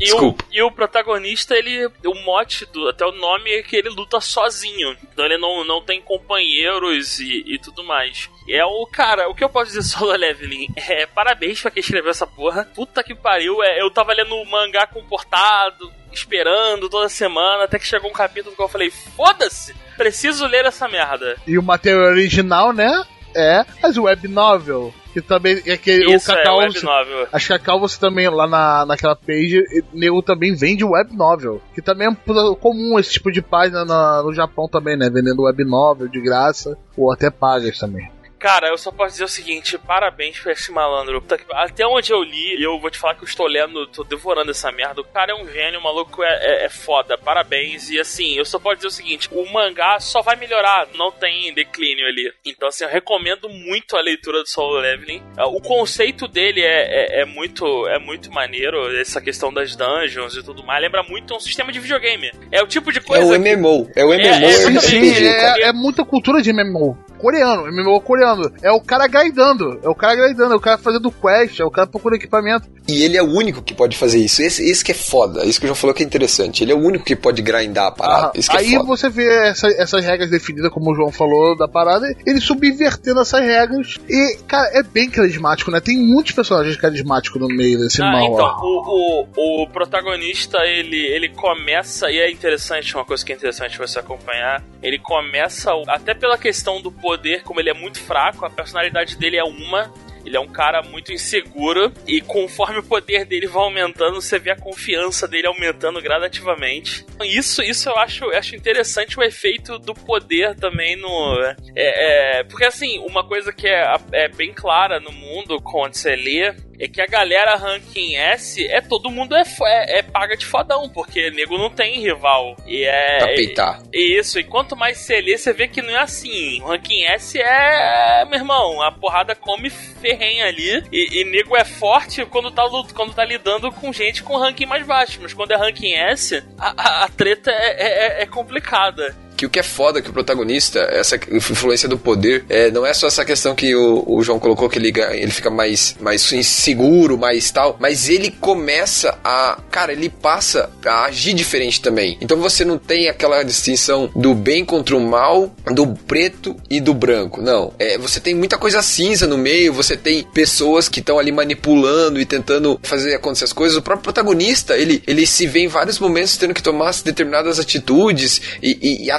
E Desculpa. O, e o protagonista, ele. O mote, do, até o nome é que ele luta sozinho. Então ele não, não tem companheiros e, e tudo mais. E É o cara, o que eu posso dizer solo leveling? É parabéns pra quem escreveu essa porra. Puta que pariu. É, eu tava lendo o mangá comportado, esperando toda semana, até que chegou um capítulo que eu falei: foda-se! Preciso ler essa merda. E o material original, né? É as web novel. Que também é que Isso o Cacau. é web novel. Acho que a Cacau você também, lá na, naquela page, Nego também vende web novel. Que também é um- comum esse tipo de página na- no Japão também, né? Vendendo web novel de graça, ou até pagas também. Cara, eu só posso dizer o seguinte: parabéns pra esse malandro. Até onde eu li, e eu vou te falar que eu estou lendo, tô devorando essa merda. O cara é um gênio, o maluco é, é, é foda. Parabéns. E assim, eu só posso dizer o seguinte: o mangá só vai melhorar, não tem declínio ali. Então, assim, eu recomendo muito a leitura do Solo Leveling. O conceito dele é, é, é muito é muito maneiro, essa questão das dungeons e tudo mais. Lembra muito um sistema de videogame. É o tipo de coisa. É o MMO. É o MMO. É, é, sim, sim, é, é muita cultura de MMO coreano, MMO coreano. É o cara guidando, é o cara guidando, é o cara fazendo quest, é o cara procurando equipamento. E ele é o único que pode fazer isso. Esse, esse que é foda, isso que o João falou que é interessante. Ele é o único que pode grindar a parada. Ah, aí é você vê essa, essas regras definidas, como o João falou da parada, ele subvertendo essas regras. E, cara, é bem carismático, né? Tem muitos personagens carismáticos no meio desse ah, mal. Então, o, o, o, protagonista, ele, ele começa, e é interessante, uma coisa que é interessante você acompanhar, ele começa, até pela questão do poder poder, como ele é muito fraco, a personalidade dele é uma, ele é um cara muito inseguro e conforme o poder dele vai aumentando, você vê a confiança dele aumentando gradativamente. Isso, isso eu acho, eu acho interessante o efeito do poder também no. É, é, porque assim, uma coisa que é, é bem clara no mundo quando você lê é que a galera ranking S é todo mundo é, é, é, paga de fodão, porque nego não tem rival. E é. Pra peitar. E, isso, e quanto mais você lê, você vê que não é assim. O ranking S é, meu irmão, a porrada come ferrenha ali. E, e nego é forte quando tá, quando tá lidando com gente com ranking mais baixo. Mas quando é ranking S, a, a, a treta é, é, é complicada que o que é foda que o protagonista, essa influência do poder, é, não é só essa questão que o, o João colocou, que ele, ele fica mais, mais inseguro, mais tal, mas ele começa a. Cara, ele passa a agir diferente também. Então você não tem aquela distinção do bem contra o mal, do preto e do branco. Não. É, você tem muita coisa cinza no meio, você tem pessoas que estão ali manipulando e tentando fazer acontecer as coisas. O próprio protagonista, ele, ele se vê em vários momentos tendo que tomar determinadas atitudes e, e, e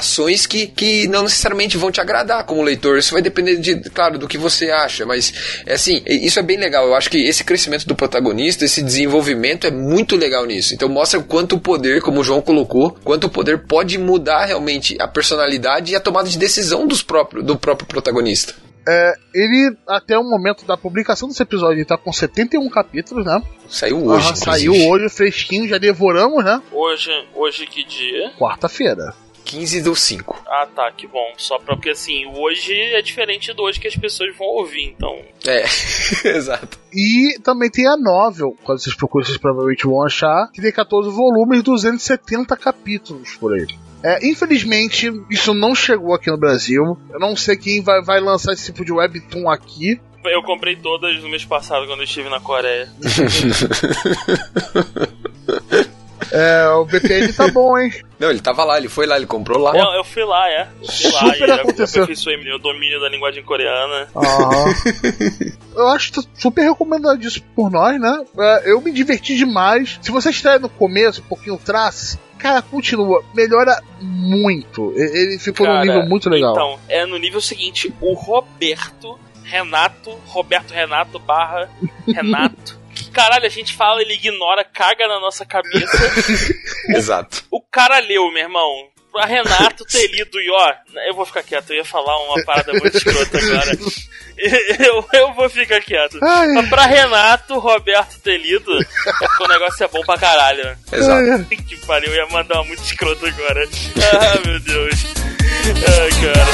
que, que não necessariamente vão te agradar como leitor. Isso vai depender, de, claro, do que você acha, mas é assim, isso é bem legal. Eu acho que esse crescimento do protagonista, esse desenvolvimento é muito legal nisso. Então mostra o quanto o poder, como o João colocou, quanto o poder pode mudar realmente a personalidade e a tomada de decisão dos próprio, do próprio protagonista. É, ele, até o momento da publicação desse episódio, ele tá com 71 capítulos, né? Saiu hoje. Ah, saiu hoje, fresquinho, já devoramos, né? Hoje, hoje que dia? Quarta-feira. 15 do 5. Ah, tá, que bom. Só pra, porque assim, hoje é diferente do hoje que as pessoas vão ouvir, então. É, <laughs> exato. E também tem a novel, quando vocês procuram, vocês provavelmente vão achar, que tem 14 volumes, 270 capítulos por aí. É, infelizmente, isso não chegou aqui no Brasil. Eu não sei quem vai, vai lançar esse tipo de webtoon aqui. Eu comprei todas no mês passado quando eu estive na Coreia. <laughs> É, o VPN tá bom, hein? <laughs> Não, ele tava lá, ele foi lá, ele comprou lá. Não, eu fui lá, é. Fui lá super e aconteceu. aperfeiçoei meu domínio da linguagem coreana. Ah. eu acho tá super recomendado isso por nós, né? É, eu me diverti demais. Se você está no começo, um pouquinho traço, cara, continua, melhora muito. Ele ficou cara, num nível muito legal. Então, é no nível seguinte, o Roberto Renato, Roberto Renato barra Renato caralho a gente fala, ele ignora, caga na nossa cabeça. <laughs> Exato. O cara leu, meu irmão. Pra Renato ter lido e ó, eu vou ficar quieto, eu ia falar uma parada muito escrota agora. <laughs> <laughs> Eu, eu vou ficar quieto. Ai. Mas pra Renato, Roberto ter lido, é porque o negócio é bom pra caralho. Exato. que pariu, eu ia mandar uma muito escrota agora. Ah, meu Deus. Ai, cara.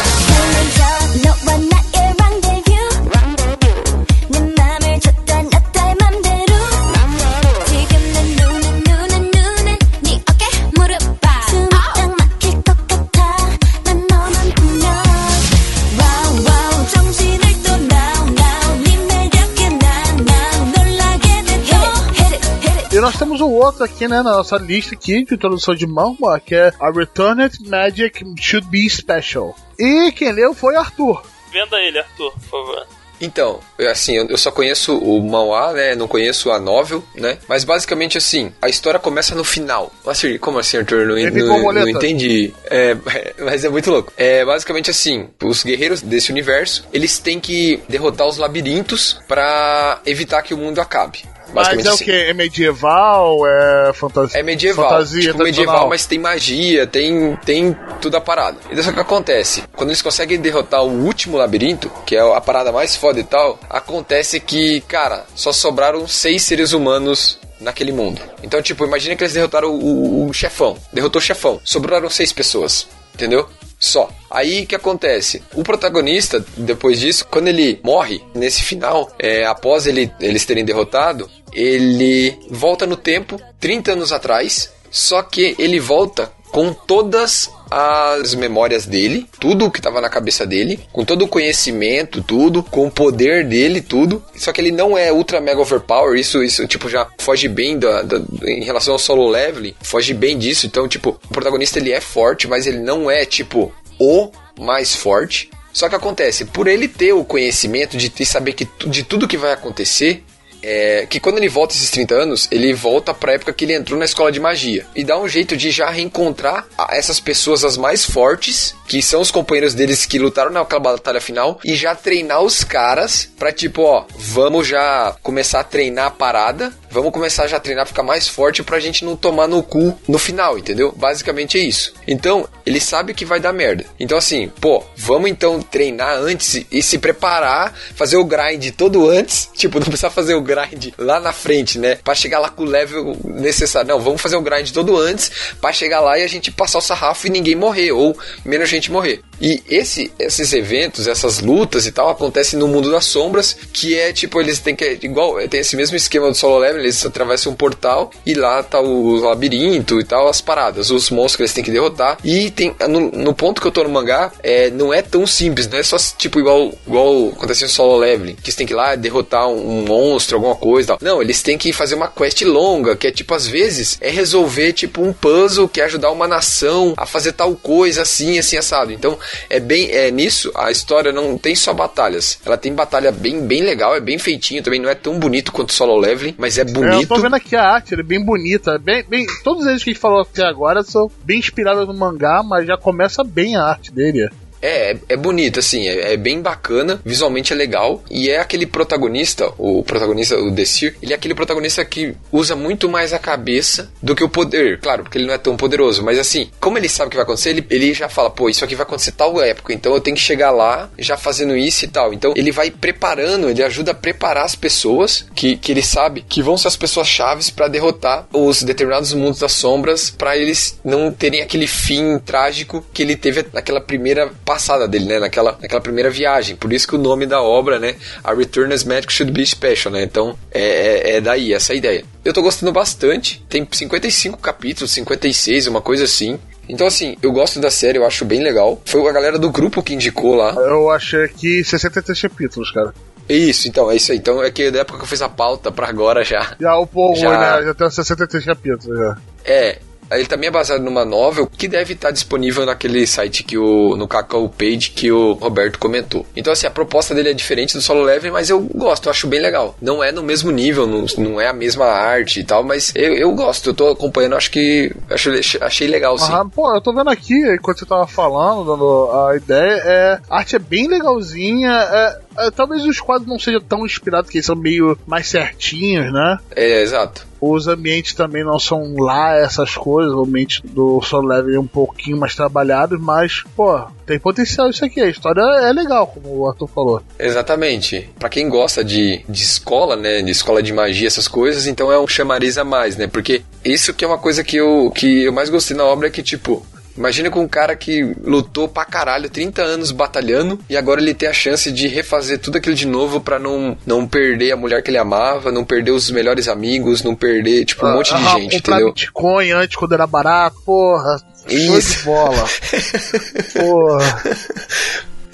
E nós temos o outro aqui, né, na nossa lista aqui de introdução de manga, que é A Returned Magic Should Be Special. E quem leu foi Arthur. Venda ele, Arthur, por favor. Então, assim, eu só conheço o manhwa, né? Não conheço a novel, né? Mas basicamente assim, a história começa no final. Assim, como assim, Arthur? Não, não, não entendi. É, <laughs> mas é muito louco. É basicamente assim, os guerreiros desse universo, eles têm que derrotar os labirintos para evitar que o mundo acabe. Mas é assim. o que? É medieval? É fantasia? É medieval. Fantasia tipo, tradicional? medieval, mas tem magia, tem, tem tudo a parada. Então, só que acontece? Quando eles conseguem derrotar o último labirinto, que é a parada mais foda e tal, acontece que, cara, só sobraram seis seres humanos naquele mundo. Então, tipo, imagina que eles derrotaram o, o- o chefão. Derrotou o chefão. Sobraram seis pessoas. Entendeu? Só. Aí que acontece? O protagonista, depois disso, quando ele morre, nesse final, é, após ele, eles terem derrotado, ele volta no tempo, 30 anos atrás, só que ele volta com todas as memórias dele, tudo que estava na cabeça dele, com todo o conhecimento, tudo, com o poder dele, tudo. Só que ele não é ultra mega overpower, isso, isso tipo já foge bem da, da- em relação ao solo leveling, foge bem disso. Então, tipo, o protagonista ele é forte, mas ele não é tipo o mais forte. Só que acontece, por ele ter o conhecimento de, de saber que, de tudo que vai acontecer, é, que quando ele volta esses 30 anos, ele volta pra época que ele entrou na escola de magia. E dá um jeito de já reencontrar essas pessoas as mais fortes, que são os companheiros deles que lutaram naquela batalha final, e já treinar os caras pra tipo, ó, vamos já começar a treinar a parada, vamos começar já a treinar, ficar mais forte pra gente não tomar no cu no final, entendeu? Basicamente é isso. Então, ele sabe que vai dar merda. Então, assim, pô, vamos então treinar antes e- se preparar, fazer o grind todo antes. <laughs> Tipo, não precisar fazer o grind lá na frente, né? Pra chegar lá com o level necessário. Não, vamos fazer o grind todo antes pra chegar lá e a gente passar o sarrafo e ninguém morrer, ou menos gente morrer. E esse, esses eventos, essas lutas e tal, acontecem no mundo das sombras, que é tipo, eles têm que. Igual, tem esse mesmo esquema do solo level, eles atravessam um portal e lá tá o labirinto e tal, as paradas, os monstros que eles têm que derrotar. E tem. No, no ponto que eu tô no mangá, é, não é tão simples, não é só tipo igual, igual acontece solo leveling, que você tem que ir lá derrotar um, um monstro, alguma coisa tal. Não, eles têm que fazer uma quest longa, que é tipo, às vezes, é resolver tipo um puzzle que é ajudar uma nação a fazer tal coisa assim, assim, assado. Então, é bem. É nisso, a história não tem só batalhas. Ela tem batalha bem, bem legal, é bem feitinho, também não é tão bonito quanto solo leveling, mas é É, eu bonito. tô vendo aqui a arte, ela é bem bonita. Bem, bem, todos eles que a gente falou até agora são bem inspirados no mangá, mas já começa bem a arte dele. É, é, bonito, assim, é, é bem bacana, visualmente é legal, e é aquele protagonista, o protagonista, o Desir, ele é aquele protagonista que usa muito mais a cabeça do que o poder, claro, porque ele não é tão poderoso, mas assim, como ele sabe o que vai acontecer, ele, ele já fala, pô, isso aqui vai acontecer tal época, então eu tenho que chegar lá já fazendo isso e tal. Então ele vai preparando, ele ajuda a preparar as pessoas que, que ele sabe que vão ser as pessoas chaves para derrotar os determinados mundos das sombras, para eles não terem aquele fim trágico que ele teve naquela primeira passada dele, né? Naquela, naquela primeira viagem. Por isso que o nome da obra, né? A Return as Magic Should Be Special, né? Então é, é, é daí, essa é ideia. Eu tô gostando bastante. Tem 55 capítulos, 56, uma coisa assim. Então, assim, eu gosto da série, eu acho bem legal. Foi a galera do grupo que indicou lá. Eu achei aqui 63 capítulos, cara. Isso, então, é isso aí. Então, é que da época que eu fiz a pauta pra agora já. Já o povo, Já. né? Já tem 63 capítulos, já. É. Ele também é baseado numa novel que deve estar disponível naquele site que o. no Cacau Page que o Roberto comentou. Então, assim, a proposta dele é diferente do solo level, mas eu gosto, eu acho bem legal. Não é no mesmo nível, não, não é a mesma arte e tal, mas eu, eu gosto, eu tô acompanhando, acho que. Acho, achei legal, sim. Aham, pô, eu tô vendo aqui, enquanto você tava falando, dando a ideia, é, a arte é bem legalzinha, é, talvez os quadros não sejam tão inspirados, que eles são meio mais certinhos, né? É, exato. Os ambientes também não são lá essas coisas, o ambiente do Solo Level é um pouquinho mais trabalhado, mas, pô, tem potencial isso aqui, a história é legal, como o Arthur falou. Exatamente. Pra quem gosta de, de escola, né, de escola de magia, essas coisas, então é um chamariz a mais, né? Porque isso que é uma coisa que eu, que eu mais gostei na obra é que, tipo, Imagina com um cara que lutou pra caralho 30 anos batalhando e agora ele tem a chance de refazer tudo aquilo de novo pra não, não perder a mulher que ele amava, não perder os melhores amigos, não perder, tipo, um monte de Ah, gente, entendeu? Bitcoin antes quando era barato, porra, show Isso. de bola. <laughs> porra.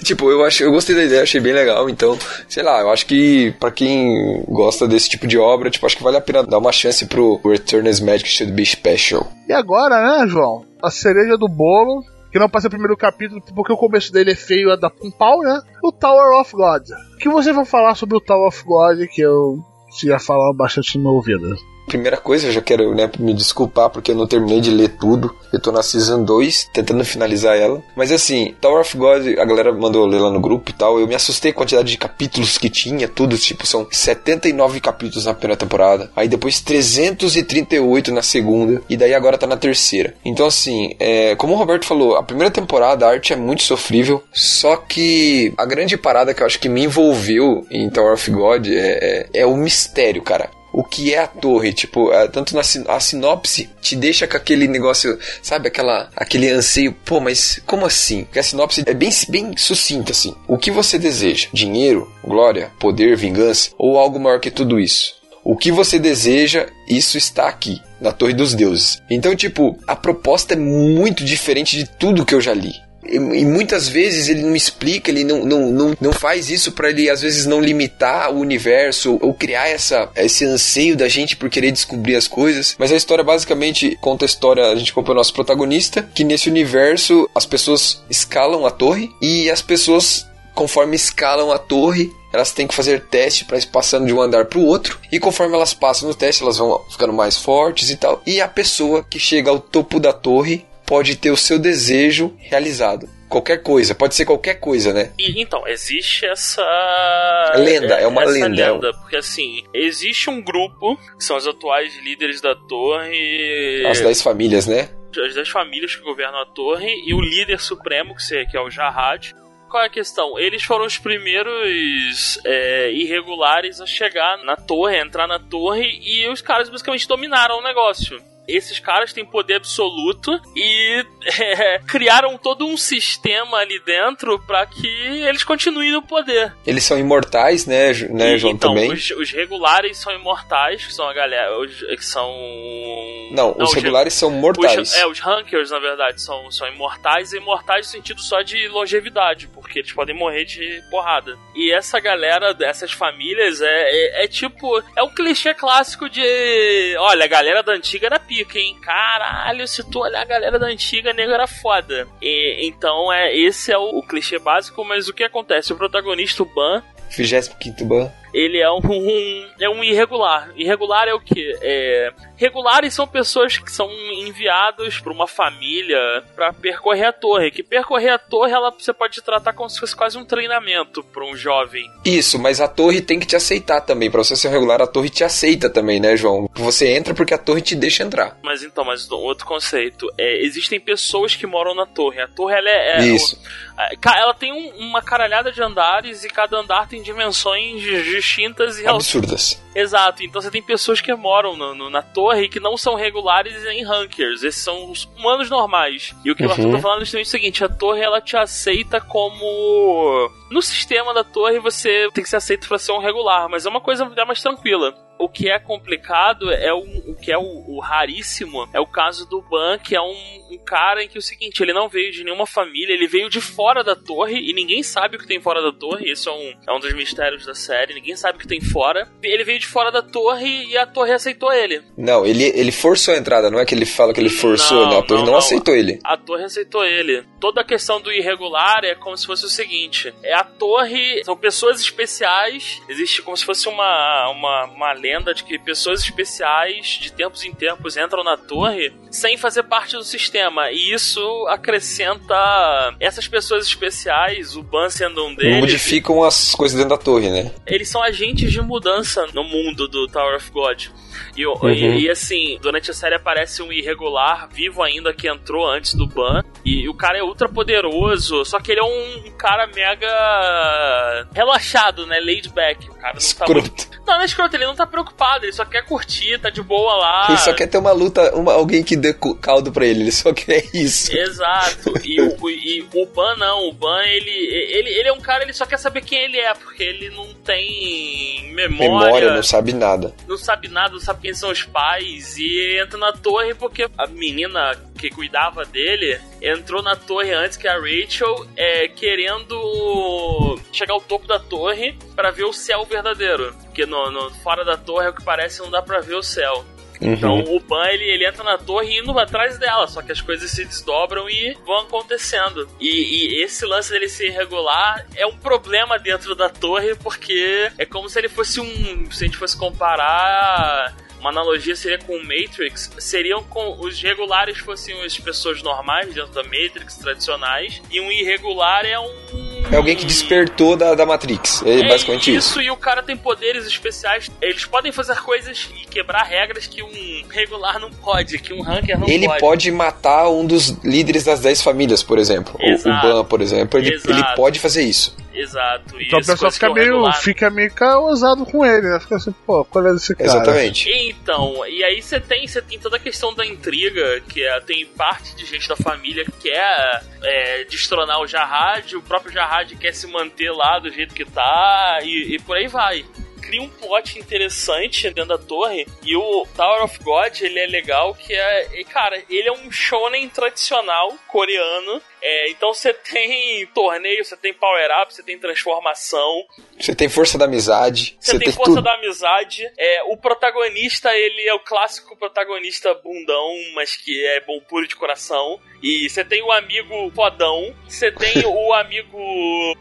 Tipo, eu, acho, eu gostei da ideia, achei bem legal, então, sei lá, eu acho que pra quem gosta desse tipo de obra, tipo, acho que vale a pena dar uma chance pro Return as Magic Should Be Special. E agora, né, João? A cereja do bolo, que não passa o primeiro capítulo porque o começo dele é feio, é da com pau, né? O Tower of God. O que você vai falar sobre o Tower of God que eu já falava bastante no meu ouvido? Primeira coisa, eu já quero né, me desculpar porque eu não terminei de ler tudo. Eu tô na Season 2, tentando finalizar ela. Mas assim, Tower of God, a galera mandou ler lá no grupo e tal. Eu me assustei com a quantidade de capítulos que tinha, tudo. Tipo, são 79 capítulos na primeira temporada. Aí depois 338 na segunda. E daí agora tá na terceira. Então assim, é, como o Roberto falou, a primeira temporada a arte é muito sofrível. Só que a grande parada que eu acho que me envolveu em Tower of God é, é, é o mistério, cara o que é a torre. Tipo, é, tanto na a sinopse te deixa com aquele negócio, sabe? Aquela, aquele anseio. Pô, mas como assim? Porque a sinopse é bem, bem sucinta, assim. O que você deseja? Dinheiro, glória, poder, vingança? Ou algo maior que tudo isso? O que você deseja, isso está aqui, na Torre dos Deuses. Então, tipo, a proposta é muito diferente de tudo que eu já li. E, e, muitas vezes ele não explica, ele não, não, não, não faz isso para ele, às vezes, não limitar o universo ou, criar essa, esse anseio da gente por querer descobrir as coisas. Mas a história basicamente conta a história, a gente compra o nosso protagonista, que nesse universo as pessoas escalam a torre e as pessoas, conforme escalam a torre, elas têm que fazer teste para ir passando de um andar para o outro. E conforme elas passam no teste, elas vão ficando mais fortes e tal. E a pessoa que chega ao topo da torre pode ter o seu desejo realizado. Qualquer coisa, pode ser qualquer coisa, né? E, então, existe essa. Lenda, é uma essa lenda. lenda. Porque assim, existe um grupo, que são os atuais líderes da torre. As 10 famílias, né? As 10 famílias que governam a torre e o líder supremo, que é o Jarrad, qual é a questão? Eles foram os primeiros é, irregulares a chegar na torre, a entrar na torre, e os caras basicamente dominaram o negócio esses caras têm poder absoluto e <laughs> é, criaram todo um sistema ali dentro para que eles continuem no poder. Eles são imortais, né, né e, João, então, também? Os, os, regulares são imortais, que são a galera, os, que são... Não, Não os, os regulares são mortais. Os, é, os rankers, na verdade, são, são imortais, e imortais no sentido só de longevidade, porque eles podem morrer de porrada. E essa galera, dessas famílias, é, é, é tipo... É um clichê clássico de... Olha, a galera da antiga era pica, hein? Caralho, se tu olhar a galera da antiga, nego era foda. E, então, é, esse é o, o clichê básico, mas o que acontece? O protagonista, o Ban, 25 Ban ele é um, um, é um irregular. Irregular é o que? É, regulares são pessoas que são enviados para uma família para percorrer a torre. Que percorrer a torre ela, você pode tratar como se fosse quase um treinamento para um jovem. Isso, mas a torre tem que te aceitar também. Para você ser regular, a torre te aceita também, né, João? Você entra porque a torre te deixa entrar. Mas então, mas outro conceito é existem pessoas que moram na torre. A torre ela é, é isso. Ela tem um, uma caralhada de andares e cada andar tem dimensões distintas e absurdas. Exato. Então você tem pessoas que moram no, no, na torre que não são regulares em rankers. Esses são os humanos normais. E o que uhum. Arthur tá falando é o seguinte: a torre ela te aceita como. No sistema da torre você tem que ser aceito para ser um regular, mas é uma coisa mais tranquila. O que é complicado é o, o que é o, o, raríssimo é o caso do Ban, que é um, um, cara em que é o seguinte, ele não veio de nenhuma família, ele veio de fora da torre e ninguém sabe o que tem fora da torre. Isso é um, é um dos mistérios da série, ninguém sabe o que tem fora. Ele veio de fora da torre e a torre aceitou ele. Não, ele, ele forçou a entrada, não é que ele fala que ele forçou, não, né? A torre não, não, não aceitou ele. A torre aceitou ele. Toda a questão do irregular é como se fosse o seguinte: é a torre, são pessoas especiais, existe como se fosse uma, uma, uma lenda de que pessoas especiais, de tempos em tempos, entram na torre sem fazer parte do sistema. E isso acrescenta essas pessoas especiais, o Ban sendo um deles. Modificam as coisas dentro da torre, né? Eles são agentes de mudança no mundo do Tower of God. E, uhum. e, e, assim, durante a série aparece um irregular vivo ainda que entrou antes do Ban. E, o cara é ultra poderoso, só que ele é um, um cara mega relaxado, né? Laid back. O cara não escroto. tá muito... Não, não é escroto, ele não tá preocupado, ele só quer curtir, tá de boa lá. Ele só quer ter uma luta, uma, alguém que dê caldo pra ele, ele só quer isso. Exato. E o, <laughs> e o Ban não, o Ban ele, ele, ele é um cara, ele só quer saber quem ele é, porque ele não tem memória. Memória, não sabe nada. Não sabe nada, sabe quem são os pais e entra na torre porque a menina que cuidava dele entrou na torre antes que a Rachel, é, querendo chegar ao topo da torre para ver o céu verdadeiro. Porque no, no, fora da torre, é o que parece, não dá pra ver o céu. Uhum. Então o Ban ele, ele entra na torre indo atrás dela, só que as coisas se desdobram e vão acontecendo. E, e, esse lance dele ser irregular é um problema dentro da torre, porque é como se ele fosse um. Se a gente fosse comparar uma analogia seria com o Matrix, seriam com os regulares fossem as pessoas normais dentro da Matrix, tradicionais, e um irregular é um... É alguém que despertou da, da Matrix, é, É basicamente isso. isso, e o cara tem poderes especiais. Eles podem fazer coisas e quebrar regras que um regular não pode, que um ranker não Ele pode. pode matar um dos líderes das 10 famílias, por exemplo. O- O, Exato. Ban, por exemplo, ele, Exato. ele pode fazer isso. Exato. E Então o pessoal fica meio, regular- fica meio causado com ele, né? Fica assim, pô, qual é desse cara? Exatamente. Então, e aí você tem, você tem toda a questão da intriga, que é, tem parte de gente da família que quer é, destronar o Jarrad, o próprio Jarrad quer se manter lá do jeito que tá, e, e por aí vai. Cria um plot interessante dentro da torre, e o Tower of God, ele é legal, que é, cara, ele é um shonen tradicional coreano, é, então você tem torneio, você tem power-up, você tem transformação, Você tem força da amizade, você tem tem força tudo. da amizade. É, o protagonista, ele é o clássico protagonista bundão, mas que é bom puro de coração. E você tem o amigo fodão, você tem <laughs> o amigo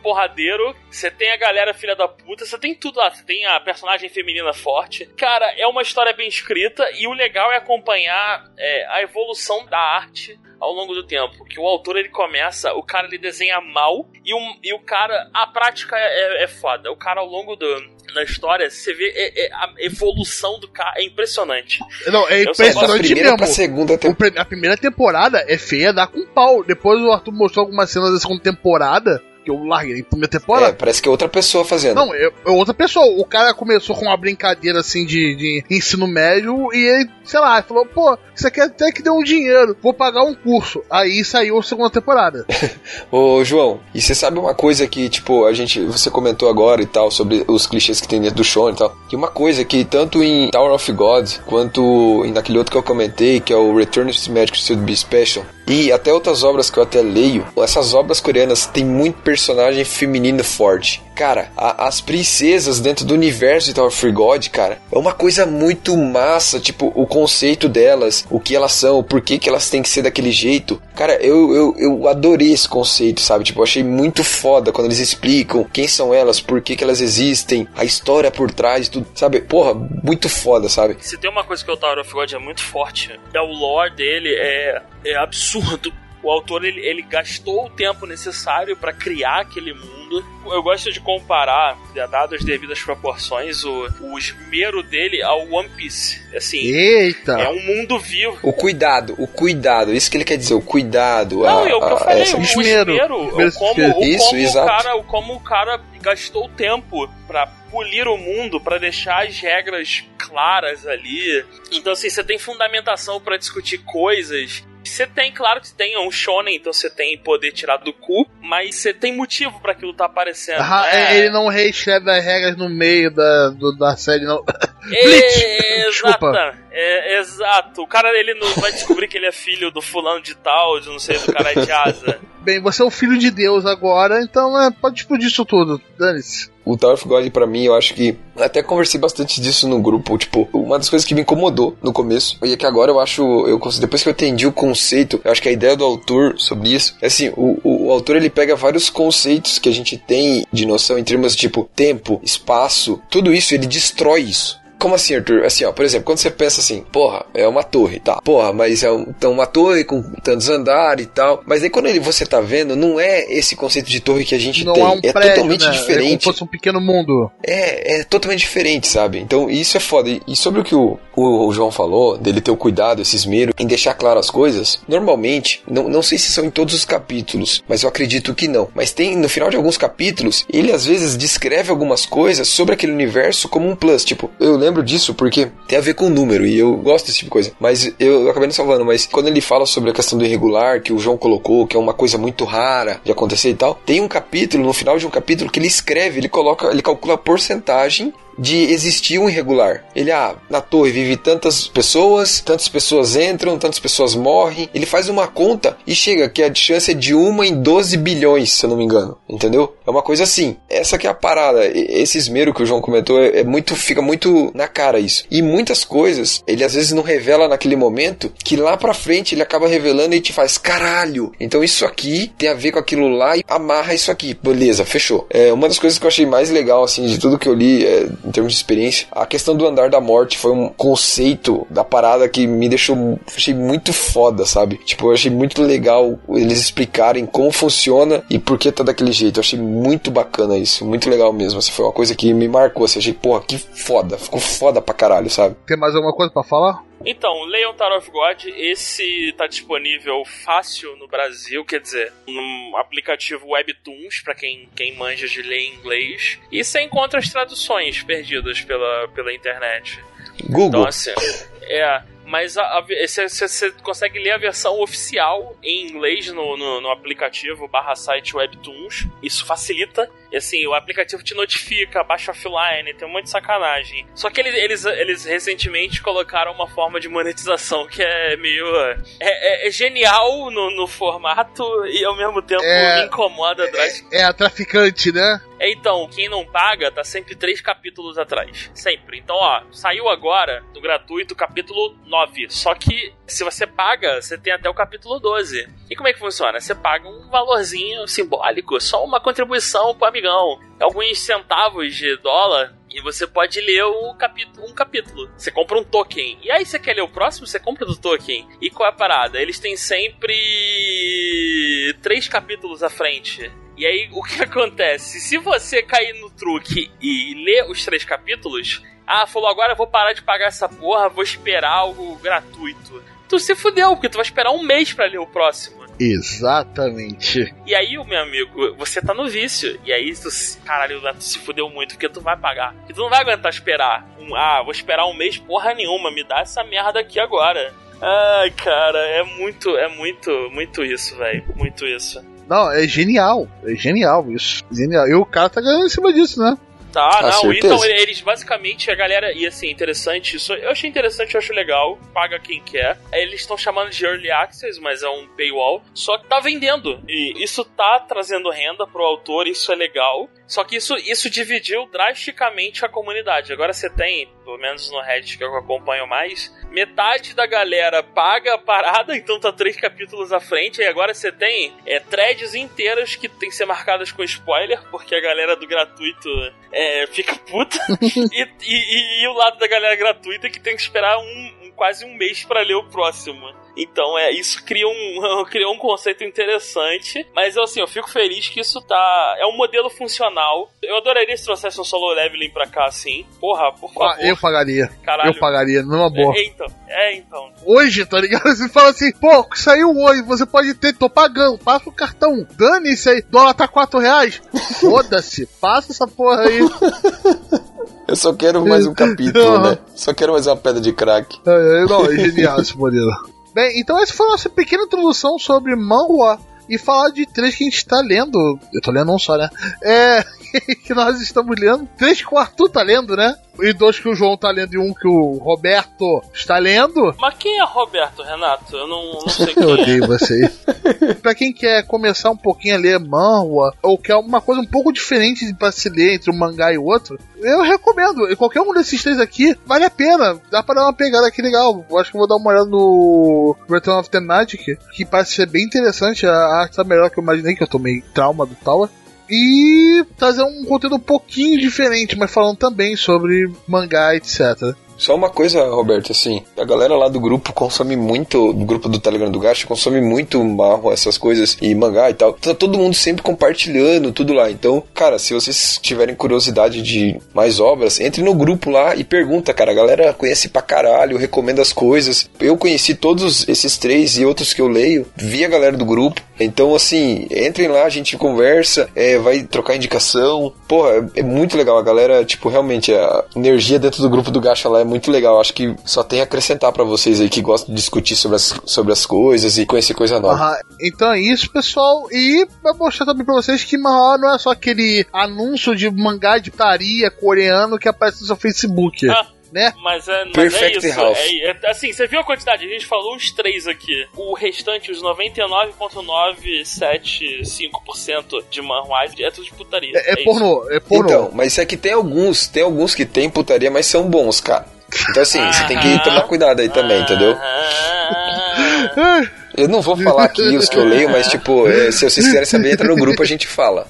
porradeiro, você tem a galera filha da puta, você tem tudo lá. Você tem a personagem feminina forte. Cara, é uma história bem escrita e o legal é acompanhar é, a evolução da arte ao longo do tempo. Que o autor ele começa, o cara ele desenha mal e, um, e o cara, a prática é, é, é foda. O cara ao longo do, da história, você vê é- é- a evolução do cara, é impressionante. Não, é impressionante primeira mesmo. pra segunda a primeira temporada é feia, dá com pau. Depois o Arthur mostrou algumas cenas da segunda temporada, que eu larguei a primeira É, temporada. parece que é outra pessoa fazendo. Não, é, é outra pessoa. O cara começou com uma brincadeira assim de, de ensino médio e ele, sei lá, falou: pô, isso aqui até que deu um dinheiro, vou pagar um curso. Aí saiu a segunda temporada. <laughs> Ô, João, e você sabe uma coisa que, tipo, a gente, você comentou agora e tal, sobre os clichês que tem dentro do show e tal, que uma coisa que tanto em Tower of God, quanto em naquele outro que eu comentei, que é o Return to Magic Should Be Special, e até outras obras que eu até leio, essas obras coreanas têm muito personagem feminino forte. Cara, a- as princesas dentro do universo de Tower of God, cara, é uma coisa muito massa, tipo, o conceito delas, o que elas são, o porquê que elas têm que ser daquele jeito. Cara, eu, eu, eu adorei esse conceito, sabe? Tipo, eu achei muito foda quando eles explicam quem são elas, por que, que elas existem, a história por trás, tudo, sabe? Porra, muito foda, sabe? Se tem uma coisa que o Tower of God é muito forte, é o lore dele, é, é absurdo. O autor ele, ele gastou o tempo necessário pra criar aquele mundo. Eu gosto de comparar, dado as devidas proporções, o, o esmero dele ao One Piece. Assim, Eita! é um mundo vivo. O cuidado, o cuidado, isso que ele quer dizer, o cuidado. Não, a, é o que eu falei, essa- o Esmero. esmero, o Esmero como, o Isso, como o exato. cara, o como o cara gastou tempo pra polir o mundo, pra deixar as regras claras ali. Então assim, você tem fundamentação pra discutir coisas. Você tem, claro que tem é um shonen, então você tem poder tirado do cu, mas você tem motivo pra aquilo tá aparecendo. Ah, né? Ele não reescreve as regras no meio da, do- da série, não. É, <laughs> Bleach! Exata, é, exato. O cara ele não vai descobrir que ele é filho do fulano de tal, de não sei, do cara de asa. <laughs> Bem, você é o filho de Deus agora, então é, pode explodir isso tudo. Dane-se. O Tower of God, pra mim, eu acho que. Até conversei bastante disso no grupo. Tipo, uma das coisas que me incomodou no começo. E é que agora eu acho. Eu, depois que eu entendi o conceito, eu acho que a ideia do autor sobre isso. É assim, o, o, o autor ele pega vários conceitos que a gente tem de noção em termos de tipo tempo, espaço, tudo isso, ele destrói isso. Como assim, Arthur? Assim, ó, por exemplo, quando você pensa assim, porra, é uma torre, tá? Porra, mas é um, então uma torre com tantos andares e tal. Mas aí quando ele, você tá vendo, não é esse conceito de torre que a gente Não tem. é um prédio, totalmente né? É como diferente. se fosse um pequeno mundo. É, é totalmente diferente, sabe? Então isso é foda. E- E sobre o que o, o, o João falou, dele ter o cuidado, esse esmero, em deixar claro as coisas, normalmente, não, não sei se são em todos os capítulos, mas eu acredito que não. Mas tem, no final de alguns capítulos, ele às vezes descreve algumas coisas sobre aquele universo como um plus. Tipo, eu lembro disso porque tem a ver com número, e eu gosto desse tipo de coisa. Mas eu, eu acabei não salvando, mas quando ele fala sobre a questão do irregular, que o João colocou, que é uma coisa muito rara de acontecer e tal, tem um capítulo, no final de um capítulo, que ele escreve, ele coloca, ele calcula a porcentagem de existir um irregular. Ele, ah, na torre vive tantas pessoas, tantas pessoas entram, tantas pessoas morrem. Ele faz uma conta e chega que a chance é de uma em 12 bilhões, se eu não me engano. Entendeu? É uma coisa assim. Essa que é a parada. Esse esmero que o João comentou é, é muito, fica muito na cara isso. E muitas coisas, ele às vezes não revela naquele momento, que lá pra frente ele acaba revelando e te faz, caralho, então isso aqui tem a ver com aquilo lá e amarra isso aqui. Beleza, fechou. É, uma das coisas que eu achei mais legal, assim, de tudo que eu li, é, em termos de experiência. A questão do andar da morte foi um conceito da parada que me deixou. Achei muito foda, sabe? Tipo, eu achei muito legal eles explicarem como funciona e por que tá daquele jeito. Eu achei muito bacana isso, muito legal mesmo. Assim, foi uma coisa que me marcou. Assim, achei, porra, que foda. Ficou foda pra caralho, sabe? Tem mais alguma coisa pra falar? Então, leiam Tower of God. Esse tá disponível fácil no Brasil, quer dizer, no aplicativo Webtoons, para quem, quem manja de ler inglês. E você encontra as traduções perdidas pela, pela internet. Google. Então, assim, é. Mas você consegue ler a versão oficial em inglês no, no, no aplicativo barra site Webtoons. Isso facilita. E assim, o aplicativo te notifica, baixa offline, tem um monte de sacanagem. Só que eles, eles, eles recentemente colocaram uma forma de monetização que é meio. É, é, é genial no, no formato e ao mesmo tempo É- me incomoda drasticamente. É a traficante, né? É, Então, quem não paga tá sempre três capítulos atrás. Sempre. Então, ó, saiu agora no gratuito capítulo 9. Só que se você paga, você tem até o capítulo 12. E como é que funciona? Você paga um valorzinho simbólico, só uma contribuição pro amigão. Alguns centavos de dólar. E você pode ler o capítulo, um capítulo. Você compra um token. E aí você quer ler o próximo, você compra do token. E qual é a parada? Eles têm sempre três capítulos à frente. E aí, o que <laughs> acontece? Se você cair no truque e ler os três capítulos, ah, falou, agora eu vou parar de pagar essa porra, vou esperar algo gratuito. Tu se fudeu, porque tu vai esperar um mês pra ler o próximo. Exatamente. E aí, meu amigo, você tá no vício. E aí, tu, se- caralho, tu se fudeu muito, porque tu vai pagar. E tu não vai aguentar esperar. Um, ah, vou esperar um mês, porra nenhuma, me dá essa merda aqui agora. Ai, cara, é muito, é muito, muito isso, velho. Muito isso. Não, é genial. É genial isso. Genial. E o cara tá ganhando em cima disso, né? Tá, Ah, não, certeza. então eles basicamente, a galera, e assim, interessante isso, eu achei interessante, eu acho legal, paga quem quer. Eles estão chamando de Early Access, mas é um paywall, só que tá vendendo. E isso tá trazendo renda pro autor, isso é legal. Só que isso, isso dividiu drasticamente a comunidade. Agora você tem, pelo menos no Reddit que eu acompanho mais, metade da galera paga a parada, <laughs> então tá três capítulos à frente, e agora você tem é, threads inteiras que tem que ser marcadas com spoiler, porque a galera do gratuito é, fica puta. <laughs> e, e- e o lado da galera gratuita que tem que esperar um, um- quase um mês pra ler o próximo. Então, é, isso cria um, <laughs> criou um conceito interessante. Mas assim, eu fico feliz que isso tá. É um modelo funcional. Eu adoraria se trouxesse um solo leveling pra cá, assim. Porra, por favor. Ah, eu pagaria. Caralho. Eu pagaria, numa boa. É, então, é, então. Hoje, tá ligado? <laughs> Você fala assim, pô, saiu hoje, você pode ter, tô pagando, passa o cartão. Dane-se aí, dólar tá 4 reais. Foda-se, <laughs> passa essa porra aí. Eu só quero mais um capítulo, né? Só quero mais uma pedra de crack. É, é, não, é <laughs> genial esse modelo. Bem, então essa foi a nossa pequena introdução sobre manhwa e falar de três que a gente tá lendo. Eu tô lendo um só, né? É. <laughs> que nós estamos lendo. Três que o Arthur tá lendo, né? E dois que o João tá lendo e um que o Roberto está lendo. Mas quem é Roberto, Renato? Eu não, não sei <laughs> Eu quem é. odeio vocês. <laughs> pra quem quer começar um pouquinho a ler manhwa, ou quer uma coisa um pouco diferente pra se ler entre um mangá e outro, eu recomendo. E qualquer um desses três aqui vale a pena. Dá pra dar uma pegada aqui legal. Eu acho que eu vou dar uma olhada no Return of the Magic, que parece ser bem interessante. A arte tá melhor que eu imaginei, que eu tomei trauma do Tower. E trazer um conteúdo um pouquinho diferente, mas falando também sobre mangá, etc. Só uma coisa, Roberto, assim, a galera lá do grupo consome muito, do grupo do Telegram do Gacha, consome muito marro, essas coisas, e mangá e tal. Tá todo mundo sempre compartilhando tudo lá. Então, cara, se vocês tiverem curiosidade de mais obras, entre no grupo lá e pergunta, cara. A galera conhece pra caralho, recomenda as coisas. Eu conheci todos esses três e outros que eu leio via a galera do grupo. Então, assim, entrem lá, a gente conversa, é, vai trocar indicação. Porra, é, muito legal. A galera, tipo, realmente, a energia dentro do grupo do Gacha lá é legal. Acho que só tem a acrescentar pra vocês aí que gostam de discutir sobre as, sobre as coisas e conhecer coisa nova. Aham, Então é isso, pessoal. E vai mostrar também pra vocês que manhwa não é só aquele anúncio de mangá de taria coreano que aparece no seu Facebook. Ah. Né? Mas é, mas Perfect é isso. House. É, é- assim, você viu a quantidade? A gente falou os três aqui. O restante, os 99,975% de manhuais, é tudo de putaria. É, é isso. pornô, é pornô. Então, mas é que tem alguns, tem alguns que tem putaria, mas são bons, cara. Então assim, você tem que tomar cuidado aí também, entendeu? Eu não vou falar aqui os que eu leio, mas tipo, é, se vocês quiserem saber, entra no grupo, a gente fala.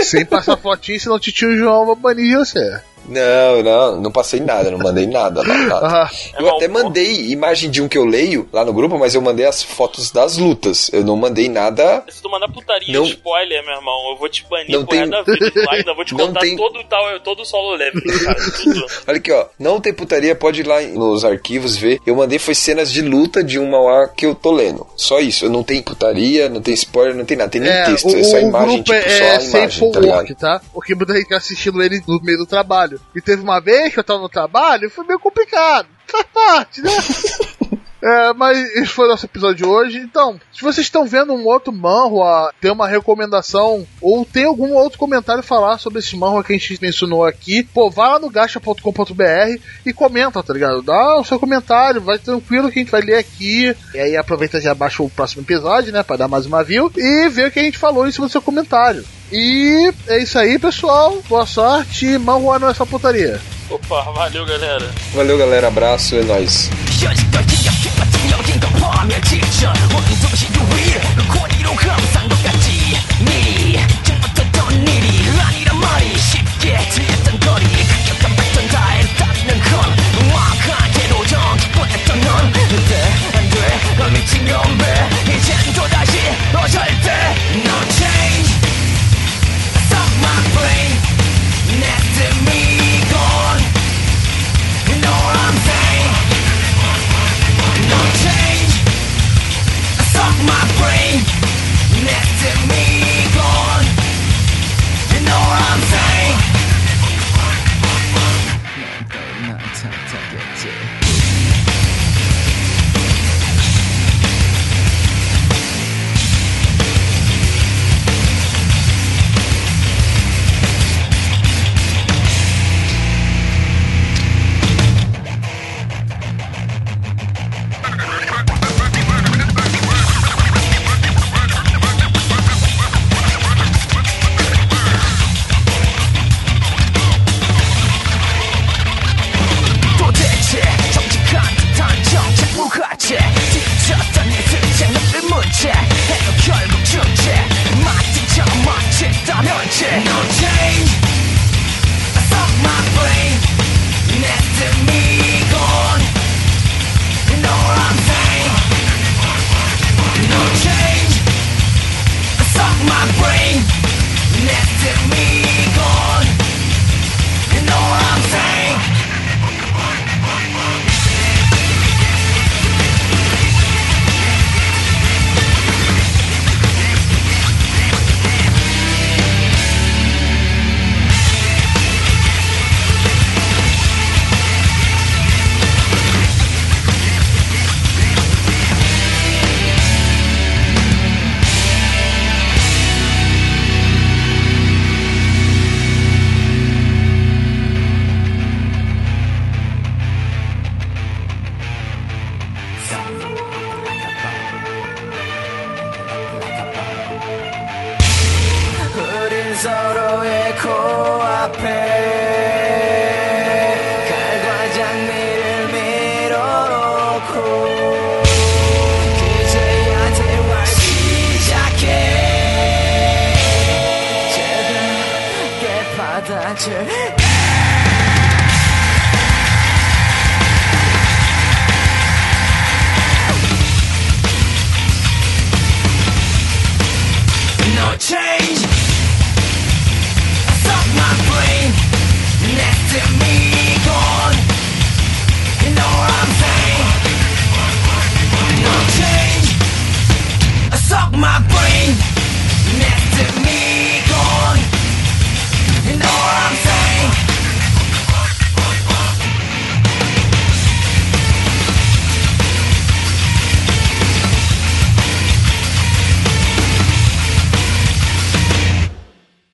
sem passar fotinho, senão o tio João vai banir você. Não, não, não passei nada, não mandei nada. Lá, nada. Ah, Eu até mandei imagem de um que eu leio lá no grupo, mas eu mandei as fotos das lutas. Eu não mandei nada. Se tu mandar putaria Não- spoiler, meu irmão, eu vou te banir Não tem- da vida. <laughs> Lá ainda vou te Não contar tem- todo, tal, todo o solo level, cara. <laughs> Tudo. Olha aqui, ó. Não tem putaria, pode ir lá nos arquivos ver. Eu mandei foi cenas de luta de um Mauá que eu tô lendo. Só isso. Eu não tenho putaria, não tem spoiler, não tem nada. Tem nem é, texto. o, é só o imagem, grupo tipo, é, só é a sem imagem, tá work, tá? Porque muita gente tá assistindo ele no meio do trabalho. E teve uma vez que eu tava no trabalho e foi meio complicado. Faz parte, né? <laughs> É, mas esse foi o nosso episódio de hoje. Então, se vocês estão vendo um outro manhwa, tem uma recomendação, ou tem algum outro comentário falar sobre esse manhwa que a gente mencionou aqui, pô, vai lá no gacha.com.br e comenta, tá ligado? Dá o seu comentário, vai tranquilo que a gente vai ler aqui. E aí aproveita e já baixa o próximo episódio, né, pra dar mais uma view e ver o que a gente falou em cima do seu comentário. E é isso aí, pessoal. Boa sorte. Manhwa não é só putaria. Opa, valeu, galera. Valeu, galera. Abraço, é nóis. 현실과 지겹게 여긴 건 파멸지션 모든 도시